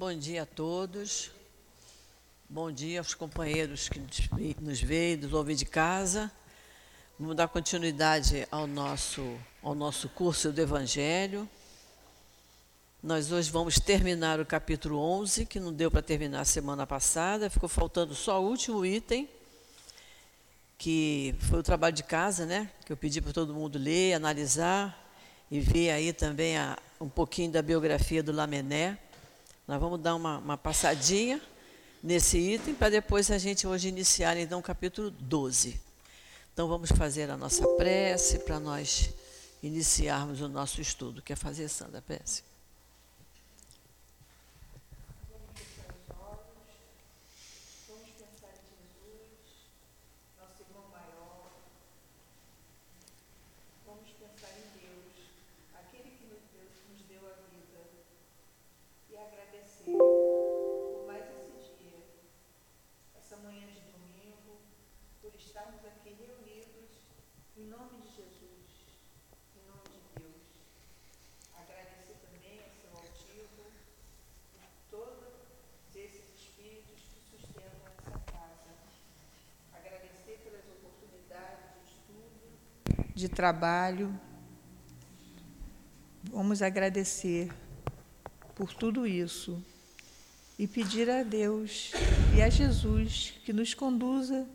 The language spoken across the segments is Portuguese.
Bom dia a todos. Bom dia aos companheiros que nos veem, nos ouvem de casa. Vamos dar continuidade ao nosso, ao nosso curso do Evangelho. Nós hoje vamos terminar o capítulo 11, que não deu para terminar semana passada, ficou faltando só o último item, que foi o trabalho de casa, né? Que eu pedi para todo mundo ler, analisar e ver aí também a, um pouquinho da biografia do Lamené. Nós vamos dar uma, uma passadinha nesse item para depois a gente hoje iniciar então o capítulo 12. Então vamos fazer a nossa prece para nós iniciarmos o nosso estudo. Quer fazer, Sandra, a prece? De trabalho. Vamos agradecer por tudo isso e pedir a Deus e a Jesus que nos conduza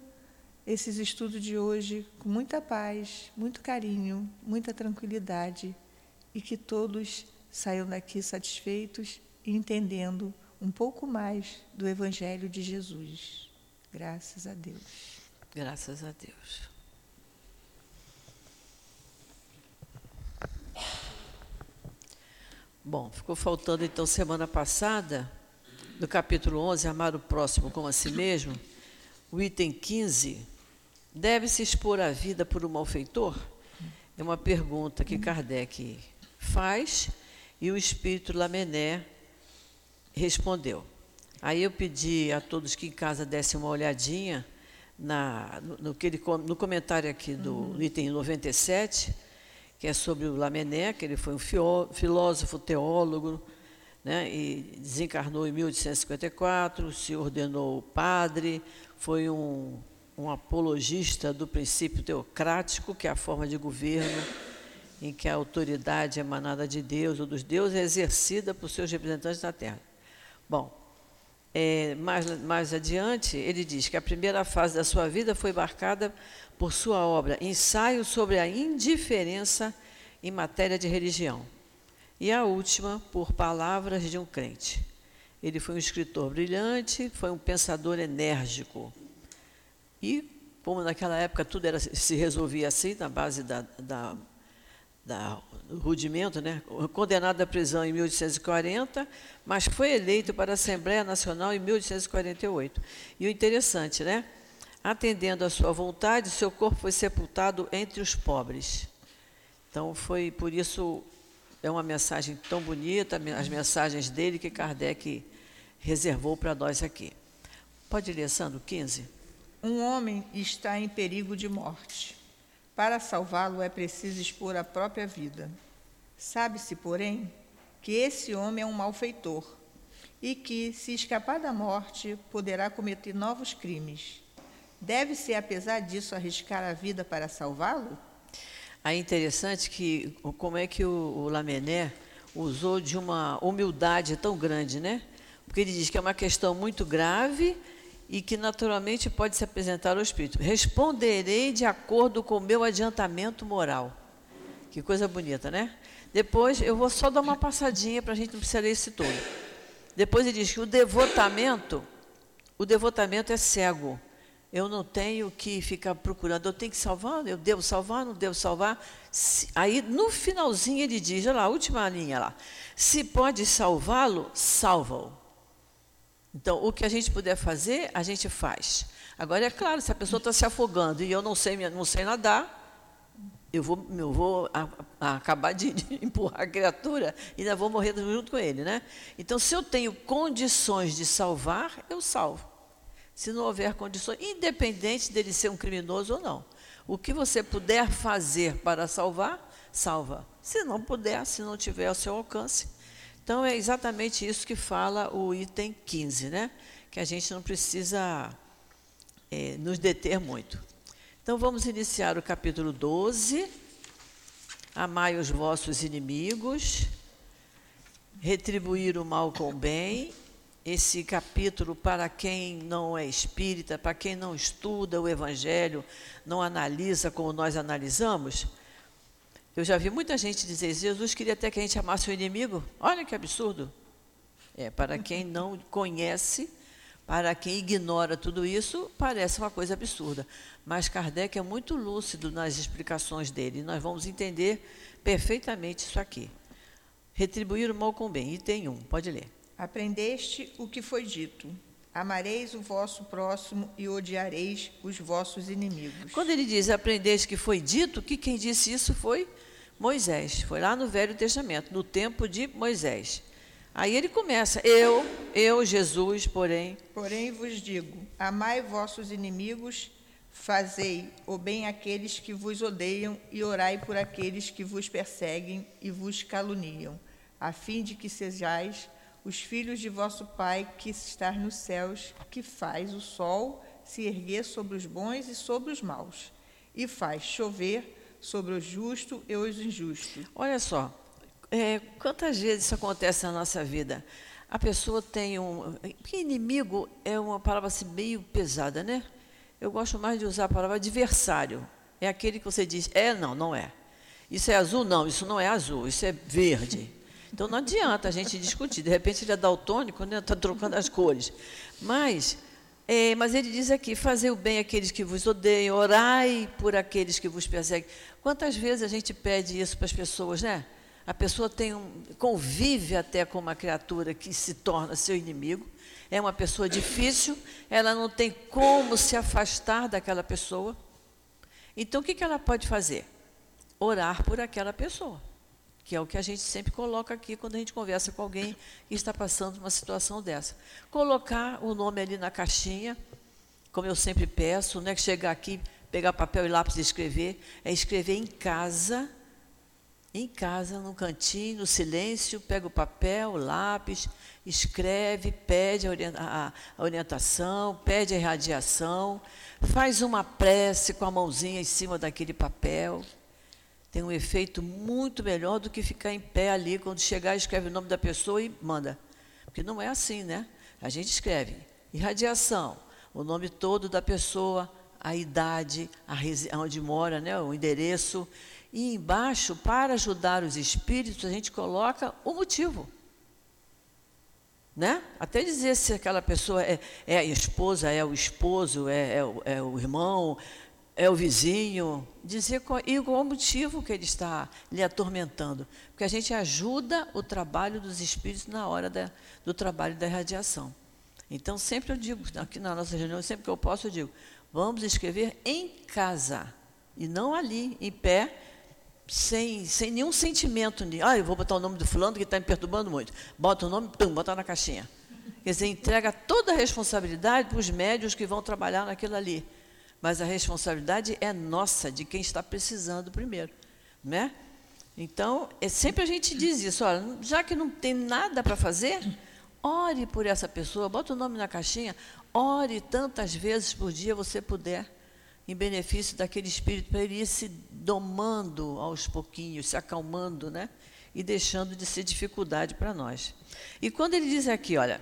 esses estudos de hoje com muita paz, muito carinho, muita tranquilidade e que todos saiam daqui satisfeitos e entendendo um pouco mais do Evangelho de Jesus. Graças a Deus. Graças a Deus. Bom, ficou faltando então semana passada, no capítulo 11, Amar o próximo como a si mesmo, o item 15, deve-se expor a vida por um malfeitor? É uma pergunta que Kardec faz e o espírito Lamené respondeu. Aí eu pedi a todos que em casa dessem uma olhadinha na, no, no, ele, no comentário aqui do uhum. item 97, que é sobre o Lamennais, que ele foi um filósofo, teólogo, né, e desencarnou em 1854, se ordenou padre, foi um, um apologista do princípio teocrático, que é a forma de governo em que a autoridade emanada de Deus ou dos deuses é exercida por seus representantes na Terra. Bom, é, mais, mais adiante, ele diz que a primeira fase da sua vida foi marcada por sua obra Ensaio sobre a Indiferença em Matéria de Religião, e a última por Palavras de um Crente. Ele foi um escritor brilhante, foi um pensador enérgico. E, como naquela época tudo era, se resolvia assim, na base da, da, da rudimento, né? condenado à prisão em 1840, mas foi eleito para a Assembleia Nacional em 1848. E o interessante, né? atendendo à sua vontade, seu corpo foi sepultado entre os pobres. Então, foi por isso, é uma mensagem tão bonita, as mensagens dele que Kardec reservou para nós aqui. Pode ler, Sandro, 15. Um homem está em perigo de morte. Para salvá-lo é preciso expor a própria vida. Sabe-se, porém, que esse homem é um malfeitor e que, se escapar da morte, poderá cometer novos crimes Deve-se, apesar disso, arriscar a vida para salvá-lo? É interessante que como é que o, o Lamené usou de uma humildade tão grande, né? Porque ele diz que é uma questão muito grave e que naturalmente pode se apresentar ao Espírito. Responderei de acordo com o meu adiantamento moral. Que coisa bonita, né? Depois eu vou só dar uma passadinha para a gente não precisar ler esse todo. Depois ele diz que o devotamento, o devotamento é cego. Eu não tenho que ficar procurando, eu tenho que salvar, eu devo salvar, não devo salvar. Aí, no finalzinho, ele diz, olha lá, a última linha lá. Se pode salvá-lo, salva-o. Então, o que a gente puder fazer, a gente faz. Agora, é claro, se a pessoa está se afogando e eu não sei, não sei nadar, eu vou, eu vou a, a acabar de, de, empurrar a criatura e ainda vou morrer junto com ele. Né? Então, se eu tenho condições de salvar, eu salvo se não houver condições, independente dele ser um criminoso ou não. O que você puder fazer para salvar, salva. Se não puder, se não tiver ao seu alcance, Então, é exatamente isso que fala o item 15, né? que a gente não precisa é, nos deter muito. Então, vamos iniciar o capítulo 12. Amai os vossos inimigos, retribuir o mal com bem. Esse capítulo, para quem não é espírita, para quem não estuda o Evangelho, não analisa como nós analisamos, eu já vi muita gente dizer: Jesus queria até que a gente amasse o inimigo. Olha que absurdo. É, para quem não conhece, para quem ignora tudo isso, parece uma coisa absurda. Mas Kardec é muito lúcido nas explicações dele. Nós vamos entender perfeitamente isso aqui. Retribuir o mal com o bem. Item 1, pode ler. Aprendeste o que foi dito. Amareis o vosso próximo e odiareis os vossos inimigos. Quando ele diz aprendeste que foi dito, que quem disse isso foi Moisés. Foi lá no Velho Testamento, no tempo de Moisés. Aí ele começa, eu, eu, Jesus, porém. Porém vos digo: amai vossos inimigos, fazei o bem àqueles que vos odeiam e orai por aqueles que vos perseguem e vos caluniam, a fim de que sejais os filhos de vosso Pai que está nos céus, que faz o sol se erguer sobre os bons e sobre os maus, e faz chover sobre o justo e os injustos. Olha só, é, quantas vezes isso acontece na nossa vida? A pessoa tem um. Porque inimigo é uma palavra assim, meio pesada, né? Eu gosto mais de usar a palavra adversário. É aquele que você diz, é, não, não é. Isso é azul? Não, isso não é azul, isso é verde. Então não adianta a gente discutir. De repente ele é daltônico, né? Está trocando as cores. Mas é, mas ele diz aqui: fazer o bem àqueles que vos odeiam, orai por aqueles que vos perseguem. Quantas vezes a gente pede isso para as pessoas, né? A pessoa tem um, convive até com uma criatura que se torna seu inimigo, é uma pessoa difícil, ela não tem como se afastar daquela pessoa. Então, o que, que ela pode fazer? Orar por aquela pessoa que é o que a gente sempre coloca aqui quando a gente conversa com alguém que está passando uma situação dessa. Colocar o nome ali na caixinha, como eu sempre peço, não é que chegar aqui, pegar papel e lápis e escrever, é escrever em casa, em casa, no cantinho, no silêncio, pega o papel, o lápis, escreve, pede a orientação, pede a irradiação, faz uma prece com a mãozinha em cima daquele papel tem um efeito muito melhor do que ficar em pé ali, quando chegar, escreve o nome da pessoa e manda. Porque não é assim, né? A gente escreve irradiação, o nome todo da pessoa, a idade, a onde mora, né, o endereço. E embaixo, para ajudar os espíritos, a gente coloca o motivo. Né? Até dizer se aquela pessoa é, é a esposa, é o esposo, é, é, é o irmão, é o vizinho, dizer qual, e qual o motivo que ele está lhe atormentando. Porque a gente ajuda o trabalho dos espíritos na hora da, do trabalho da radiação. Então, sempre eu digo, aqui na nossa reunião, sempre que eu posso, eu digo, vamos escrever em casa, e não ali, em pé, sem, sem nenhum sentimento. Ah, eu vou botar o nome do fulano que está me perturbando muito. Bota o nome, pum, bota na caixinha. Quer dizer, entrega toda a responsabilidade para os médios que vão trabalhar naquilo ali mas a responsabilidade é nossa, de quem está precisando primeiro, né? Então, é, sempre a gente diz isso, olha, já que não tem nada para fazer, ore por essa pessoa, bota o nome na caixinha, ore tantas vezes por dia você puder, em benefício daquele espírito, para ele ir se domando aos pouquinhos, se acalmando, né? E deixando de ser dificuldade para nós. E quando ele diz aqui, olha,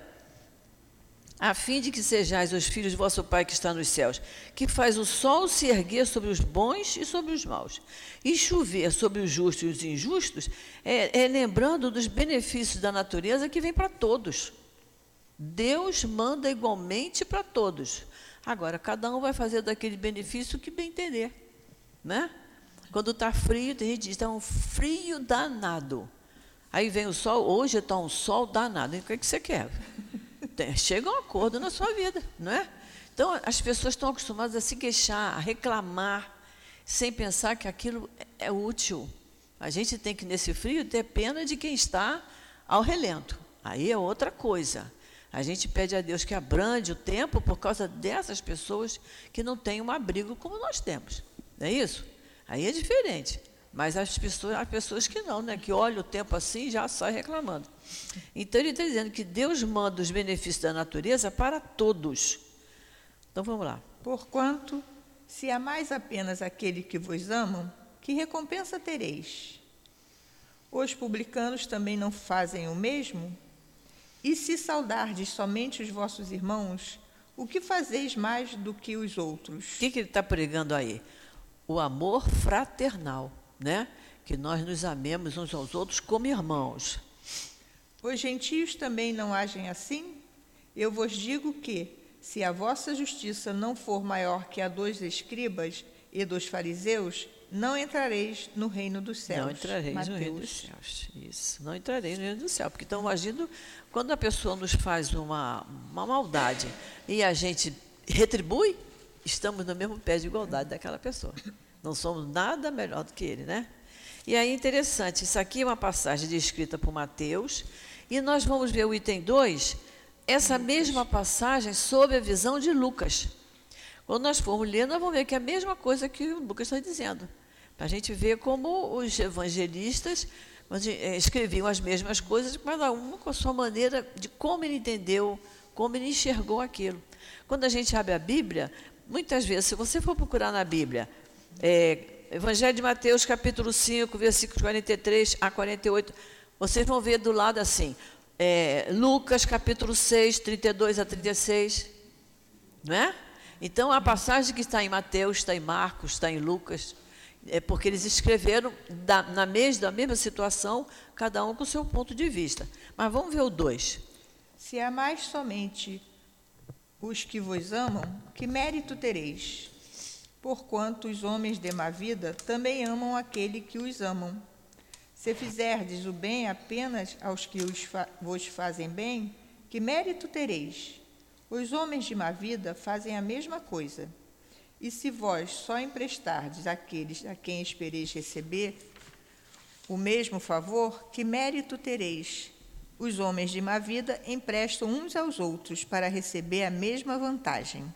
a fim de que sejais os filhos de vosso Pai que está nos céus, que faz o sol se erguer sobre os bons e sobre os maus, e chover sobre os justos e os injustos, é, é lembrando dos benefícios da natureza que vem para todos. Deus manda igualmente para todos. Agora, cada um vai fazer daquele benefício que bem entender. Né? Quando está frio, tem gente que diz, está um frio danado. Aí vem o sol, hoje está um sol danado. O que, é que você quer? Chega a um acordo na sua vida, não é? Então, as pessoas estão acostumadas a se queixar, a reclamar, sem pensar que aquilo é útil. A gente tem que, nesse frio, ter pena de quem está ao relento. Aí é outra coisa. A gente pede a Deus que abrande o tempo por causa dessas pessoas que não têm um abrigo como nós temos. Não é isso? Aí é diferente. Mas as pessoas, há pessoas que não, né? que olham o tempo assim e já saem reclamando. Então ele está dizendo que Deus manda os benefícios da natureza para todos. Então vamos lá. Porquanto, se amais apenas aquele que vos amam, que recompensa tereis? Os publicanos também não fazem o mesmo? E se saudardes somente os vossos irmãos, o que fazeis mais do que os outros? O que, que ele está pregando aí? O amor fraternal, né? Que nós nos amemos uns aos outros como irmãos. Os gentios também não agem assim? Eu vos digo que, se a vossa justiça não for maior que a dos escribas e dos fariseus, não entrareis no reino dos céus. Não entrareis Mateus. no reino dos céus. Isso, não entrareis no reino dos céus, porque estão agindo quando a pessoa nos faz uma, uma maldade e a gente retribui, estamos no mesmo pé de igualdade daquela pessoa. Não somos nada melhor do que ele, né? E aí, interessante, isso aqui é uma passagem descrita por Mateus, e nós vamos ver o item 2, essa mesma passagem sob a visão de Lucas. Quando nós formos ler, nós vamos ver que é a mesma coisa que o Lucas está dizendo. Para a gente ver como os evangelistas eh, escreviam as mesmas coisas, cada um com a sua maneira de como ele entendeu, como ele enxergou aquilo. Quando a gente abre a Bíblia, muitas vezes, se você for procurar na Bíblia, é, Evangelho de Mateus, capítulo 5, versículos 43 a 48, vocês vão ver do lado assim, é, Lucas, capítulo 6, 32 a 36, não é? Então, a passagem que está em Mateus, está em Marcos, está em Lucas, é porque eles escreveram da, na mesma, da mesma situação, cada um com o seu ponto de vista. Mas vamos ver o 2. Se amais somente os que vos amam, que mérito tereis? Porquanto os homens de má vida também amam aquele que os amam. Se fizerdes o bem apenas aos que fa vos fazem bem, que mérito tereis? Os homens de má vida fazem a mesma coisa. E se vós só emprestardes àqueles a quem espereis receber o mesmo favor, que mérito tereis? Os homens de má vida emprestam uns aos outros para receber a mesma vantagem.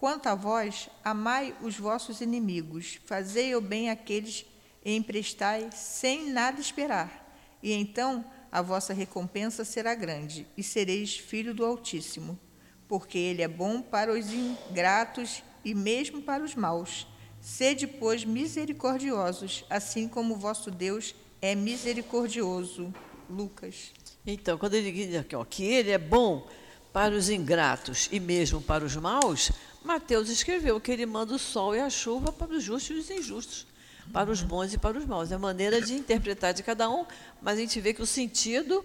Quanto a vós, amai os vossos inimigos, fazei o bem àqueles e emprestai sem nada esperar. E então a vossa recompensa será grande, e sereis filho do Altíssimo, porque ele é bom para os ingratos e mesmo para os maus. Sede, pois, misericordiosos, assim como vosso Deus é misericordioso. Lucas. Então, quando ele diz aqui, ó, que ele é bom para os ingratos e mesmo para os maus, Mateus escreveu que ele manda o sol e a chuva para os justos e os injustos, para os bons e para os maus. É a maneira de interpretar de cada um, mas a gente vê que o sentido,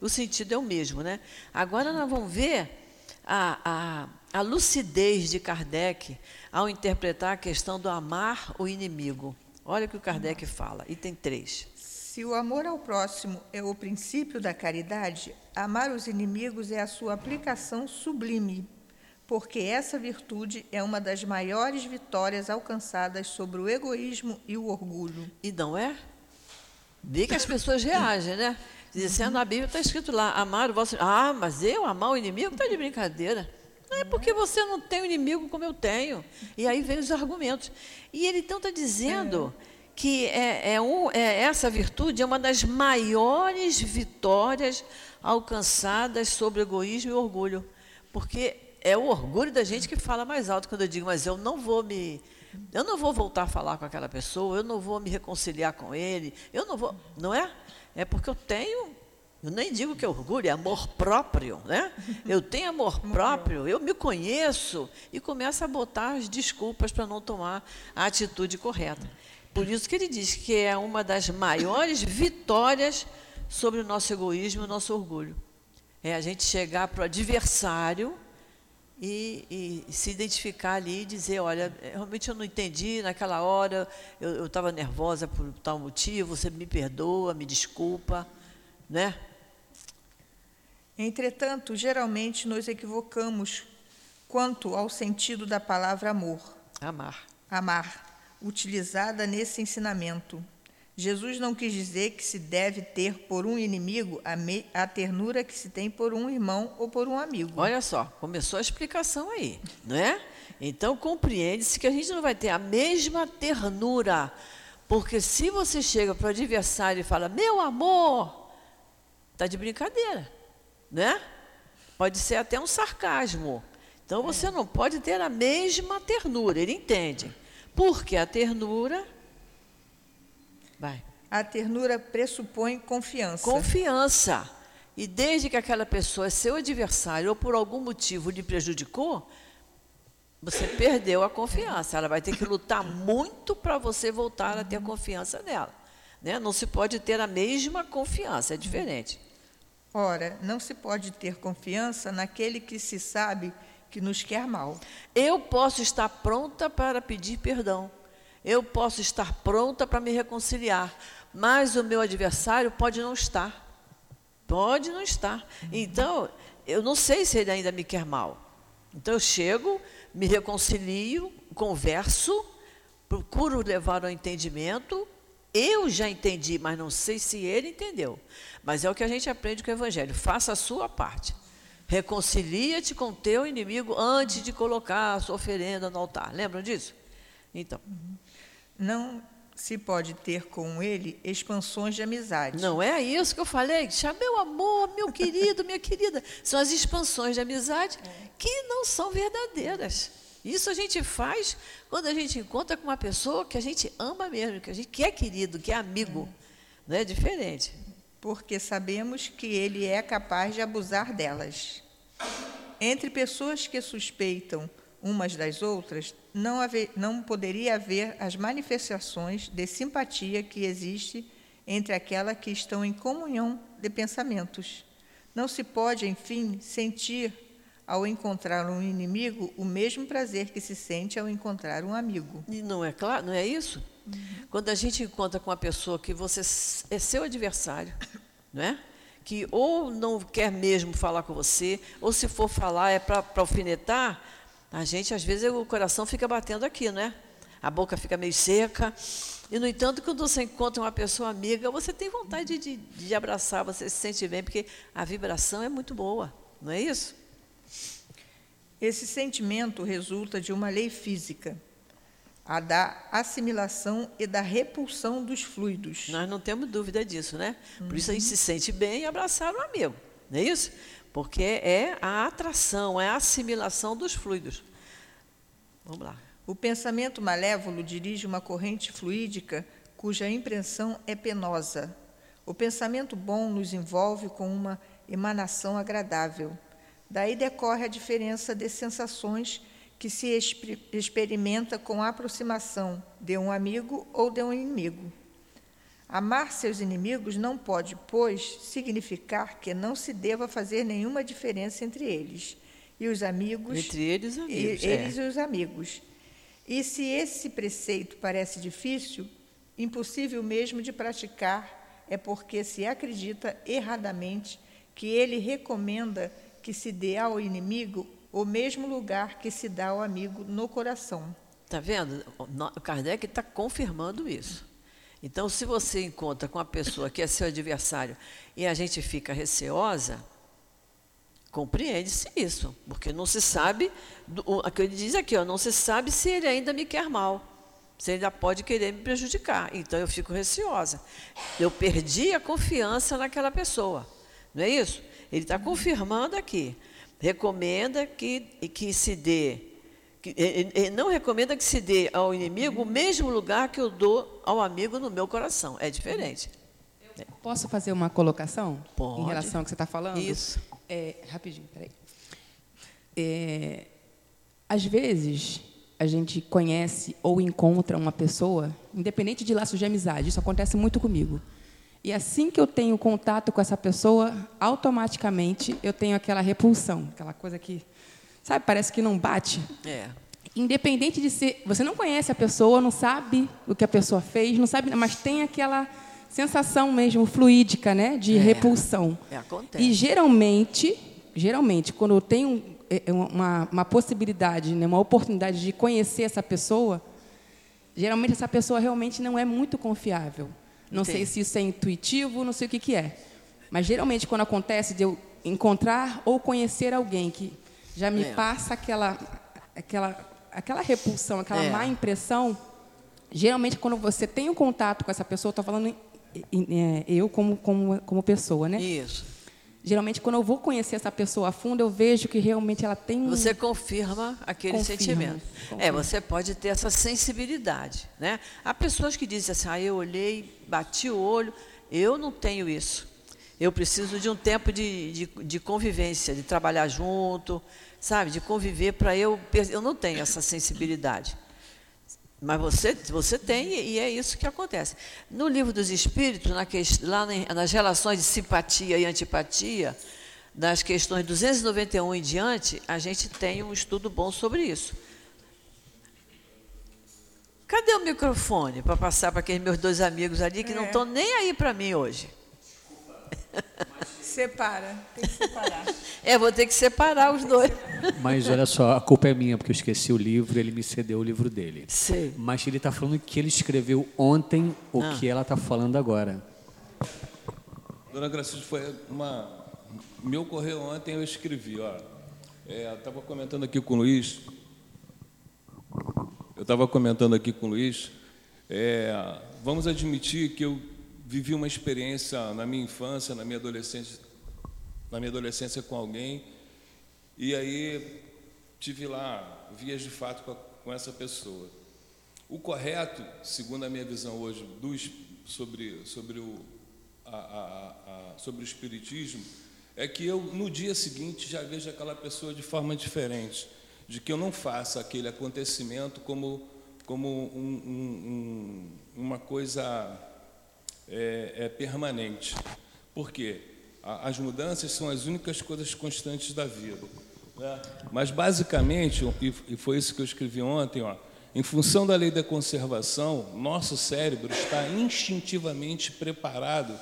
o sentido é o mesmo, né? Agora nós vamos ver a, a a lucidez de Kardec ao interpretar a questão do amar o inimigo. Olha o que o Kardec fala, item 3. Se o amor ao próximo é o princípio da caridade, amar os inimigos é a sua aplicação sublime, porque essa virtude é uma das maiores vitórias alcançadas sobre o egoísmo e o orgulho. E não é? Vê que as pessoas reagem, né? Dizendo na Bíblia está escrito lá, amar o vosso. Ah, mas eu amar o inimigo está de brincadeira. É porque você não tem um inimigo como eu tenho. E aí vem os argumentos. E ele então está dizendo é. que é, é, um, é, essa virtude é uma das maiores vitórias alcançadas sobre egoísmo e orgulho. Porque é o orgulho da gente que fala mais alto quando eu digo, mas eu não vou me. Eu não vou voltar a falar com aquela pessoa, eu não vou me reconciliar com ele, eu não vou. Não é? É porque eu tenho eu nem digo que é orgulho, é amor próprio, né? Eu tenho amor próprio, eu me conheço e começo a botar as desculpas para não tomar a atitude correta. Por isso que ele diz que é uma das maiores vitórias sobre o nosso egoísmo e o nosso orgulho. É a gente chegar para o adversário e, e, se identificar ali e dizer, olha, realmente eu não entendi naquela hora, eu estava nervosa por tal motivo, você me perdoa, me desculpa, né? Entretanto, geralmente nos equivocamos quanto ao sentido da palavra amor. Amar. Amar, utilizada nesse ensinamento. Jesus não quis dizer que se deve ter por um inimigo a, me, a, ternura que se tem por um irmão ou por um amigo. Olha só, começou a explicação aí, não é? Então compreende-se que a gente não vai ter a mesma ternura Porque se você chega para o adversário e fala, meu amor, está de brincadeira, né? Pode ser até um sarcasmo. Então você não pode ter a mesma ternura, ele entende. Porque a ternura. Vai. A ternura pressupõe confiança. Confiança. E desde que aquela pessoa é seu adversário ou por algum motivo lhe prejudicou, você perdeu a confiança. Ela vai ter que lutar muito para você voltar a ter confiança nela. Né? Não se pode ter a mesma confiança, é diferente. Ora, não se pode ter confiança naquele que se sabe que nos quer mal. Eu posso estar pronta para pedir perdão. Eu posso estar pronta para me reconciliar. Mas o meu adversário pode não estar. Pode não estar. Então, eu não sei se ele ainda me quer mal. Então, eu chego, me reconcilio, converso, procuro levar ao entendimento. Eu já entendi, mas não sei se ele entendeu. Mas é o que a gente aprende com o Evangelho. Faça a sua parte. Reconcilia-te com teu inimigo antes de colocar a sua oferenda no altar. Lembram disso? Então. Não se pode ter com ele expansões de amizade. Não é isso que eu falei? Meu amor, meu querido, minha querida. São as expansões de amizade que não são verdadeiras. Isso a gente faz quando a gente encontra com uma pessoa que a gente ama mesmo, que a gente que é querido, que é amigo. Não é diferente. Porque sabemos que ele é capaz de abusar delas. Entre pessoas que suspeitam umas das outras, não, haver, não poderia haver as manifestações de simpatia que existe entre aquelas que estão em comunhão de pensamentos. Não se pode, enfim, sentir ao encontrar um inimigo o mesmo prazer que se sente ao encontrar um amigo. E não é claro, não é isso? Uhum. Quando a gente encontra com uma pessoa que você é seu adversário, não é? Que ou não quer mesmo falar com você, ou se for falar é para alfinetar, a gente, às vezes, o coração fica batendo aqui, né? A boca fica meio seca. E, no entanto, quando você encontra uma pessoa amiga, você tem vontade de, de, abraçar, você se sente bem, porque a vibração é muito boa, não é isso? Esse sentimento resulta de uma lei física, a da assimilação e da repulsão dos fluidos. Nós não temos dúvida disso, né? Por uhum. isso a gente se sente bem em abraçar um amigo, não é isso? porque é a atração, é a assimilação dos fluidos. Vamos lá. O pensamento malévolo dirige uma corrente fluídica cuja impressão é penosa. O pensamento bom nos envolve com uma emanação agradável. Daí decorre a diferença de sensações que se experimenta com a aproximação de um amigo ou de um inimigo. Amar seus inimigos não pode, pois, significar que não se deva fazer nenhuma diferença entre eles e os amigos. Entre eles, amigos, e, é. eles e os amigos. E se esse preceito parece difícil, impossível mesmo de praticar, é porque se acredita erradamente que ele recomenda que se dê ao inimigo o mesmo lugar que se dá ao amigo no coração. Está vendo? O Kardec está confirmando isso. Então, se você encontra com uma pessoa que é seu adversário e a gente fica receosa, compreende-se isso, porque não se sabe, o que ele diz aqui, ó, não se sabe se ele ainda me quer mal, se ele ainda pode querer me prejudicar. Então, eu fico receosa. Eu perdi a confiança naquela pessoa, não é isso? Ele está confirmando aqui. Recomenda que, que se dê ele não recomenda que se dê ao inimigo o mesmo lugar que eu dou ao amigo no meu coração. É diferente. Posso fazer uma colocação Pode. em relação ao que você está falando? Isso. É, rapidinho, peraí. É, às vezes, a gente conhece ou encontra uma pessoa, independente de laços de amizade, isso acontece muito comigo. E assim que eu tenho contato com essa pessoa, automaticamente eu tenho aquela repulsão, aquela coisa que Sabe, parece que não bate. É. Independente de ser. Você não conhece a pessoa, não sabe o que a pessoa fez, não sabe, mas tem aquela sensação mesmo fluídica, né? De é. repulsão. É, acontece. E geralmente, geralmente, quando eu tenho é, é, uma, uma possibilidade, né, uma oportunidade de conhecer essa pessoa, geralmente essa pessoa realmente não é muito confiável. Não Entendi. sei se isso é intuitivo, não sei o que, que é. Mas geralmente quando acontece de eu encontrar ou conhecer alguém que já me é. passa aquela, aquela, aquela repulsão, aquela é. má impressão, geralmente quando você tem um contato com essa pessoa, estou falando eu como, como, como pessoa, né? Isso. Geralmente, quando eu vou conhecer essa pessoa a fundo, eu vejo que realmente ela tem. Você confirma aquele Confirma, sentimento. confirma. É, você pode ter essa sensibilidade. Né? Há pessoas que dizem assim: ah, eu olhei, bati o olho, eu não tenho isso. Eu preciso de um tempo de, de, de convivência, de trabalhar junto, sabe, de conviver para eu. Eu não tenho essa sensibilidade. Mas você, você tem, e é isso que acontece. No livro dos Espíritos, na ques- lá na- nas relações de simpatia e antipatia, nas questões 291 em diante, a gente tem um estudo bom sobre isso. Cadê o microfone para passar para aqueles meus dois amigos ali que não É. estão nem aí para mim hoje? Separa, tem que separar. É, vou ter que separar os dois. Mas olha só, a culpa é minha, porque eu esqueci o livro, ele me cedeu o livro dele. Sei. Mas ele está falando que ele escreveu ontem o Ah. que ela está falando agora. Dona Gracilde, foi uma. Me ocorreu ontem, eu escrevi, ó. É, eu estava comentando aqui com o Luiz. Eu estava comentando aqui com o Luiz. é, vamos admitir que eu vivi uma experiência na minha infância, na minha adolescência, na minha adolescência com alguém, e aí tive lá vias de fato com, a- com essa pessoa. O correto, segundo a minha visão hoje sobre, sobre, o, a- a- a- sobre o Espiritismo, é que eu, no dia seguinte, já vejo aquela pessoa de forma diferente, de que eu não faça aquele acontecimento como, como um- um- um- uma coisa é, é permanente. Por quê? As mudanças são as únicas coisas constantes da vida. né? Mas, basicamente, e foi isso que eu escrevi ontem, ó, em função da lei da conservação, nosso cérebro está instintivamente preparado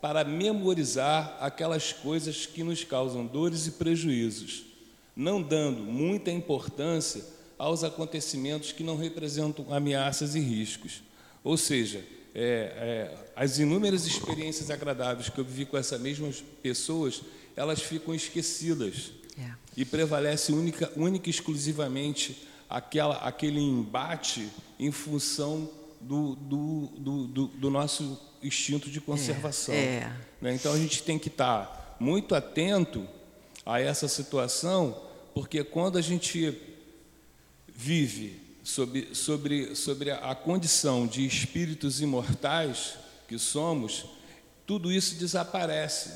para memorizar aquelas coisas que nos causam dores e prejuízos, não dando muita importância aos acontecimentos que não representam ameaças e riscos. Ou seja, é, é, as inúmeras experiências agradáveis que eu vivi com essas mesmas pessoas, elas ficam esquecidas. É. E prevalece única, única e exclusivamente aquela, aquele embate em função do, do, do, do, do nosso instinto de conservação. é. né? Então a gente tem que estar muito atento a essa situação, porque quando a gente vive sobre, sobre, sobre a condição de espíritos imortais que somos, tudo isso desaparece.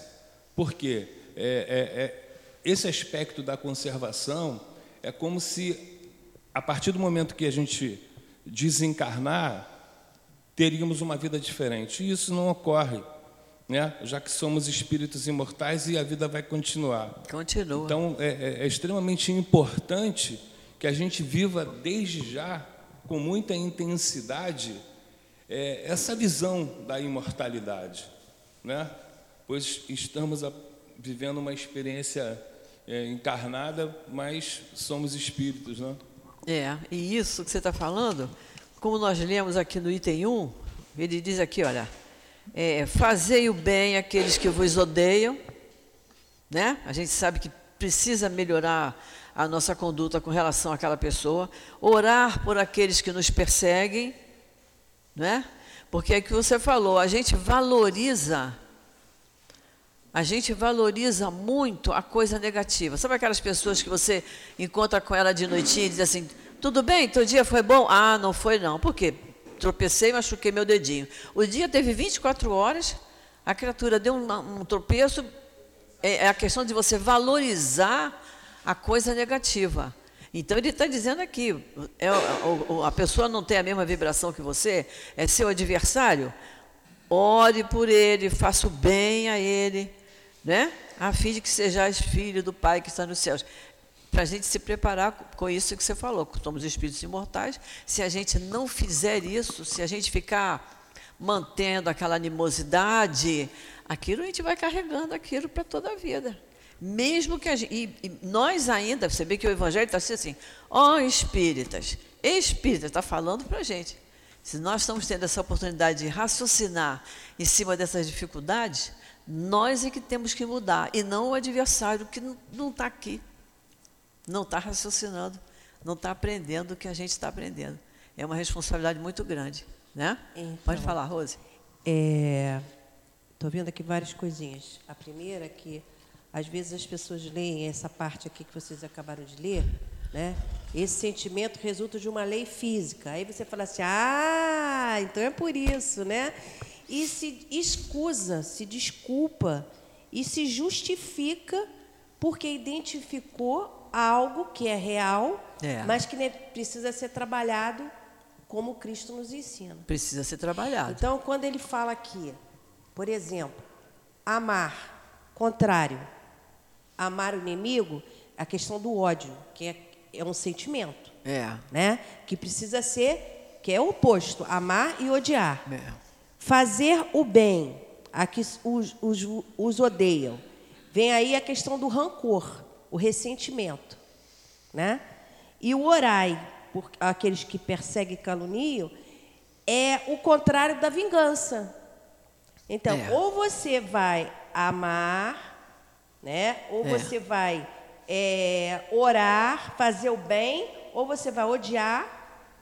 Por quê? É, é, é, esse aspecto da conservação é como se, a partir do momento que a gente desencarnar, teríamos uma vida diferente. E isso não ocorre, né? já que somos espíritos imortais e a vida vai continuar. Continua. Então, é, é- é extremamente importante que a gente viva desde já, com muita intensidade, é, essa visão da imortalidade, né? pois estamos a- vivendo uma experiência é, encarnada, mas somos espíritos. Né? É, e isso que você está falando, como nós lemos aqui no item 1, ele diz aqui, olha, é, fazei o bem àqueles que vos odeiam, né? A gente sabe que precisa melhorar a nossa conduta com relação àquela pessoa, orar por aqueles que nos perseguem, né? Porque é que você falou, a gente valoriza a gente valoriza muito a coisa negativa. Sabe aquelas pessoas que você encontra com ela de noitinha e diz assim: tudo bem, teu dia foi bom? Ah, não foi não. Por quê? Tropecei e machuquei meu dedinho. O dia teve 24 horas, a criatura deu um, um tropeço. É, é a questão de você valorizar a coisa negativa. Então ele está dizendo aqui, é, a pessoa não tem a mesma vibração que você, é seu adversário, ore por ele, faça o bem a ele, né? a fim de que sejais filho do Pai que está nos céus. Para a gente se preparar com isso que você falou, que somos espíritos imortais, se a gente não fizer isso, se a gente ficar mantendo aquela animosidade, aquilo a gente vai carregando aquilo para toda a vida. Mesmo que a gente, e, e nós ainda, você vê que o Evangelho está assim, ó espíritas, espíritas, está falando para a gente. Se nós estamos tendo essa oportunidade de raciocinar em cima dessas dificuldades, nós é que temos que mudar, e não o adversário que não- está aqui, não está raciocinando, não está aprendendo o que a gente está aprendendo. é uma responsabilidade muito grande, né? Então. Pode falar, Rose. Estou vendo aqui várias coisinhas. A primeira é que, às vezes, as pessoas leem essa parte aqui que vocês acabaram de ler, né? Esse sentimento resulta de uma lei física. Aí você fala assim, ah, então é por isso, né? E se escusa, se desculpa e se justifica porque identificou algo que é real, É. mas que precisa ser trabalhado como Cristo nos ensina. Precisa ser trabalhado. Então, quando ele fala aqui, por exemplo, amar, contrário, amar o inimigo, a questão do ódio, que é, é um sentimento, É. né? Que precisa ser, que é o oposto, amar e odiar. é. Fazer o bem, a que os, os, os odeiam. Vem aí a questão do rancor, o ressentimento, né? E o orai, por aqueles que perseguem e caluniam, é o contrário da vingança. Então, É. ou você vai amar, né? Ou É. você vai é, orar, fazer o bem, ou você vai odiar,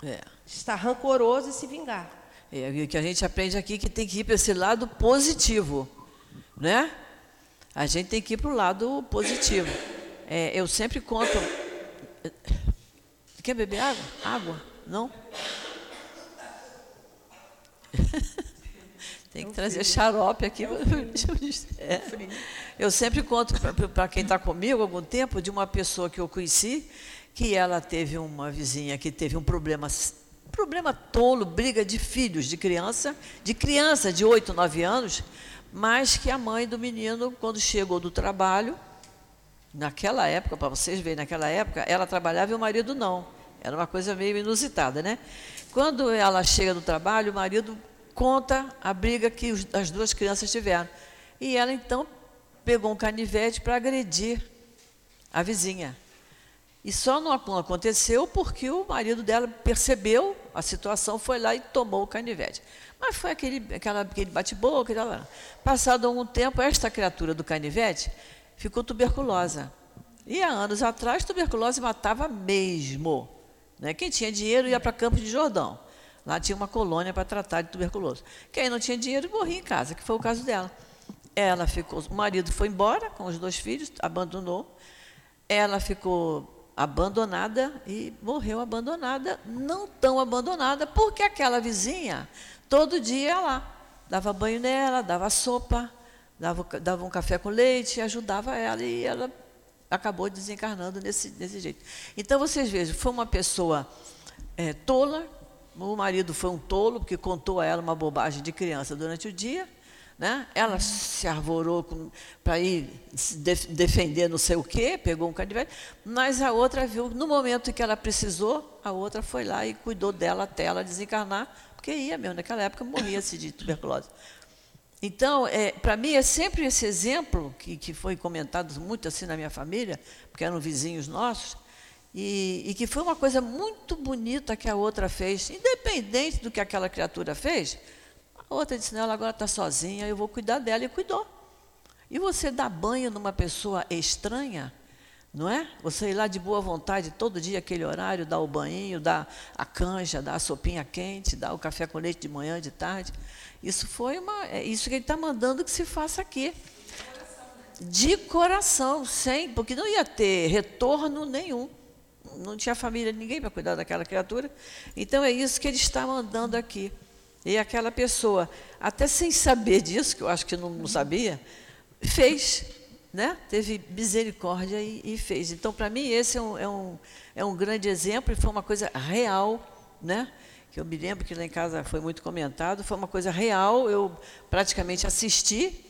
É. estar rancoroso e se vingar. É, o que a gente aprende aqui é que tem que ir para esse lado positivo, né? A gente tem que ir para o lado positivo. É, eu sempre conto. Quer beber água? Água? Não? tem que trazer xarope aqui. É. Eu sempre conto para quem está comigo há algum tempo de uma pessoa que eu conheci, que ela teve uma vizinha que teve um problema problema tolo, briga de filhos, de criança, de criança de 8, 9 anos, mas que a mãe do menino, quando chegou do trabalho, naquela época, para vocês verem, naquela época, ela trabalhava e o marido não. Era uma coisa meio inusitada, né? Quando ela chega do trabalho, o marido conta a briga que os, as duas crianças tiveram. E ela, então, pegou um canivete para agredir a vizinha. E só não aconteceu porque o marido dela percebeu a situação, foi lá e tomou o canivete. Mas foi aquele, aquela, aquele bate-boca. Passado algum tempo, esta criatura do canivete ficou tuberculosa. E há anos atrás, tuberculose matava mesmo. Né? Quem tinha dinheiro ia para Campos de Jordão. Lá tinha uma colônia para tratar de tuberculose. Quem não tinha dinheiro morria em casa, que foi o caso dela. Ela ficou, o marido foi embora com os dois filhos, abandonou. Ela ficou abandonada e morreu abandonada, não tão abandonada, porque aquela vizinha todo dia ia lá, dava banho nela, dava sopa, dava, dava um café com leite, ajudava ela e ela acabou desencarnando desse, desse jeito. Então vocês vejam, foi uma pessoa é, tola, o marido foi um tolo, porque contou a ela uma bobagem de criança durante o dia, né? Ela se arvorou para ir se def defender não sei o quê, pegou um canivete, mas a outra viu, no momento que ela precisou, a outra foi lá e cuidou dela até ela desencarnar, porque ia mesmo, naquela época morria-se de tuberculose. Então, é, para mim, é sempre esse exemplo, que, que foi comentado muito assim na minha família, porque eram vizinhos nossos, e, e que foi uma coisa muito bonita que a outra fez, independente do que aquela criatura fez, a outra disse, não, ela agora está sozinha, eu vou cuidar dela, e cuidou. E você dá banho numa pessoa estranha, não é? Você ir lá de boa vontade, todo dia, aquele horário, dar o banho, dar a canja, dar a sopinha quente, dar o café com leite de manhã, de tarde. Isso foi uma. É isso que ele está mandando que se faça aqui. De coração, sem, porque não ia ter retorno nenhum. Não tinha família, ninguém para cuidar daquela criatura. Então é isso que ele está mandando aqui. E aquela pessoa, até sem saber disso, que eu acho que não, não sabia, fez, né? teve misericórdia e, e fez. Então, para mim, esse é um, é, um, é um grande exemplo e foi uma coisa real, né? que eu me lembro que lá em casa foi muito comentado, foi uma coisa real, eu praticamente assisti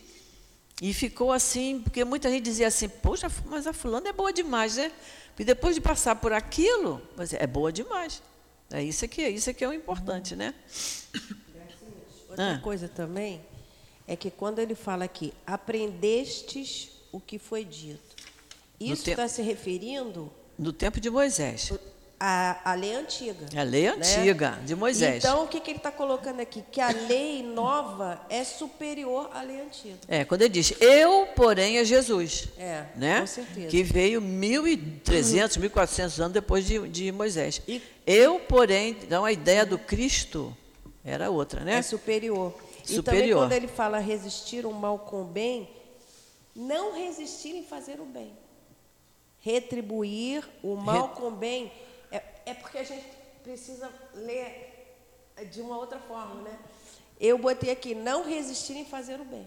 e ficou assim, porque muita gente dizia assim, poxa, mas a fulana é boa demais, né? E depois de passar por aquilo, é boa demais. É isso aqui, é isso aqui é o importante, né? Outra Ah. coisa também é que quando ele fala aqui, aprendestes o que foi dito. Isso está se referindo No tempo de Moisés. A, a lei antiga. É a lei né? antiga, de Moisés. Então, o que, que ele está colocando aqui? Que a lei nova é superior à lei antiga. É, quando ele diz, eu, porém, é Jesus. É, né? com certeza. Que veio 1.300, 1.400 anos depois de, de Moisés. E- Eu, porém, então a ideia do Cristo era outra, né? É superior. E também Superior. quando ele fala resistir o mal com o bem, não resistir em fazer o bem. Retribuir o mal com o bem. É, é porque a gente precisa ler de uma outra forma, né? Eu botei aqui, não resistir em fazer o bem.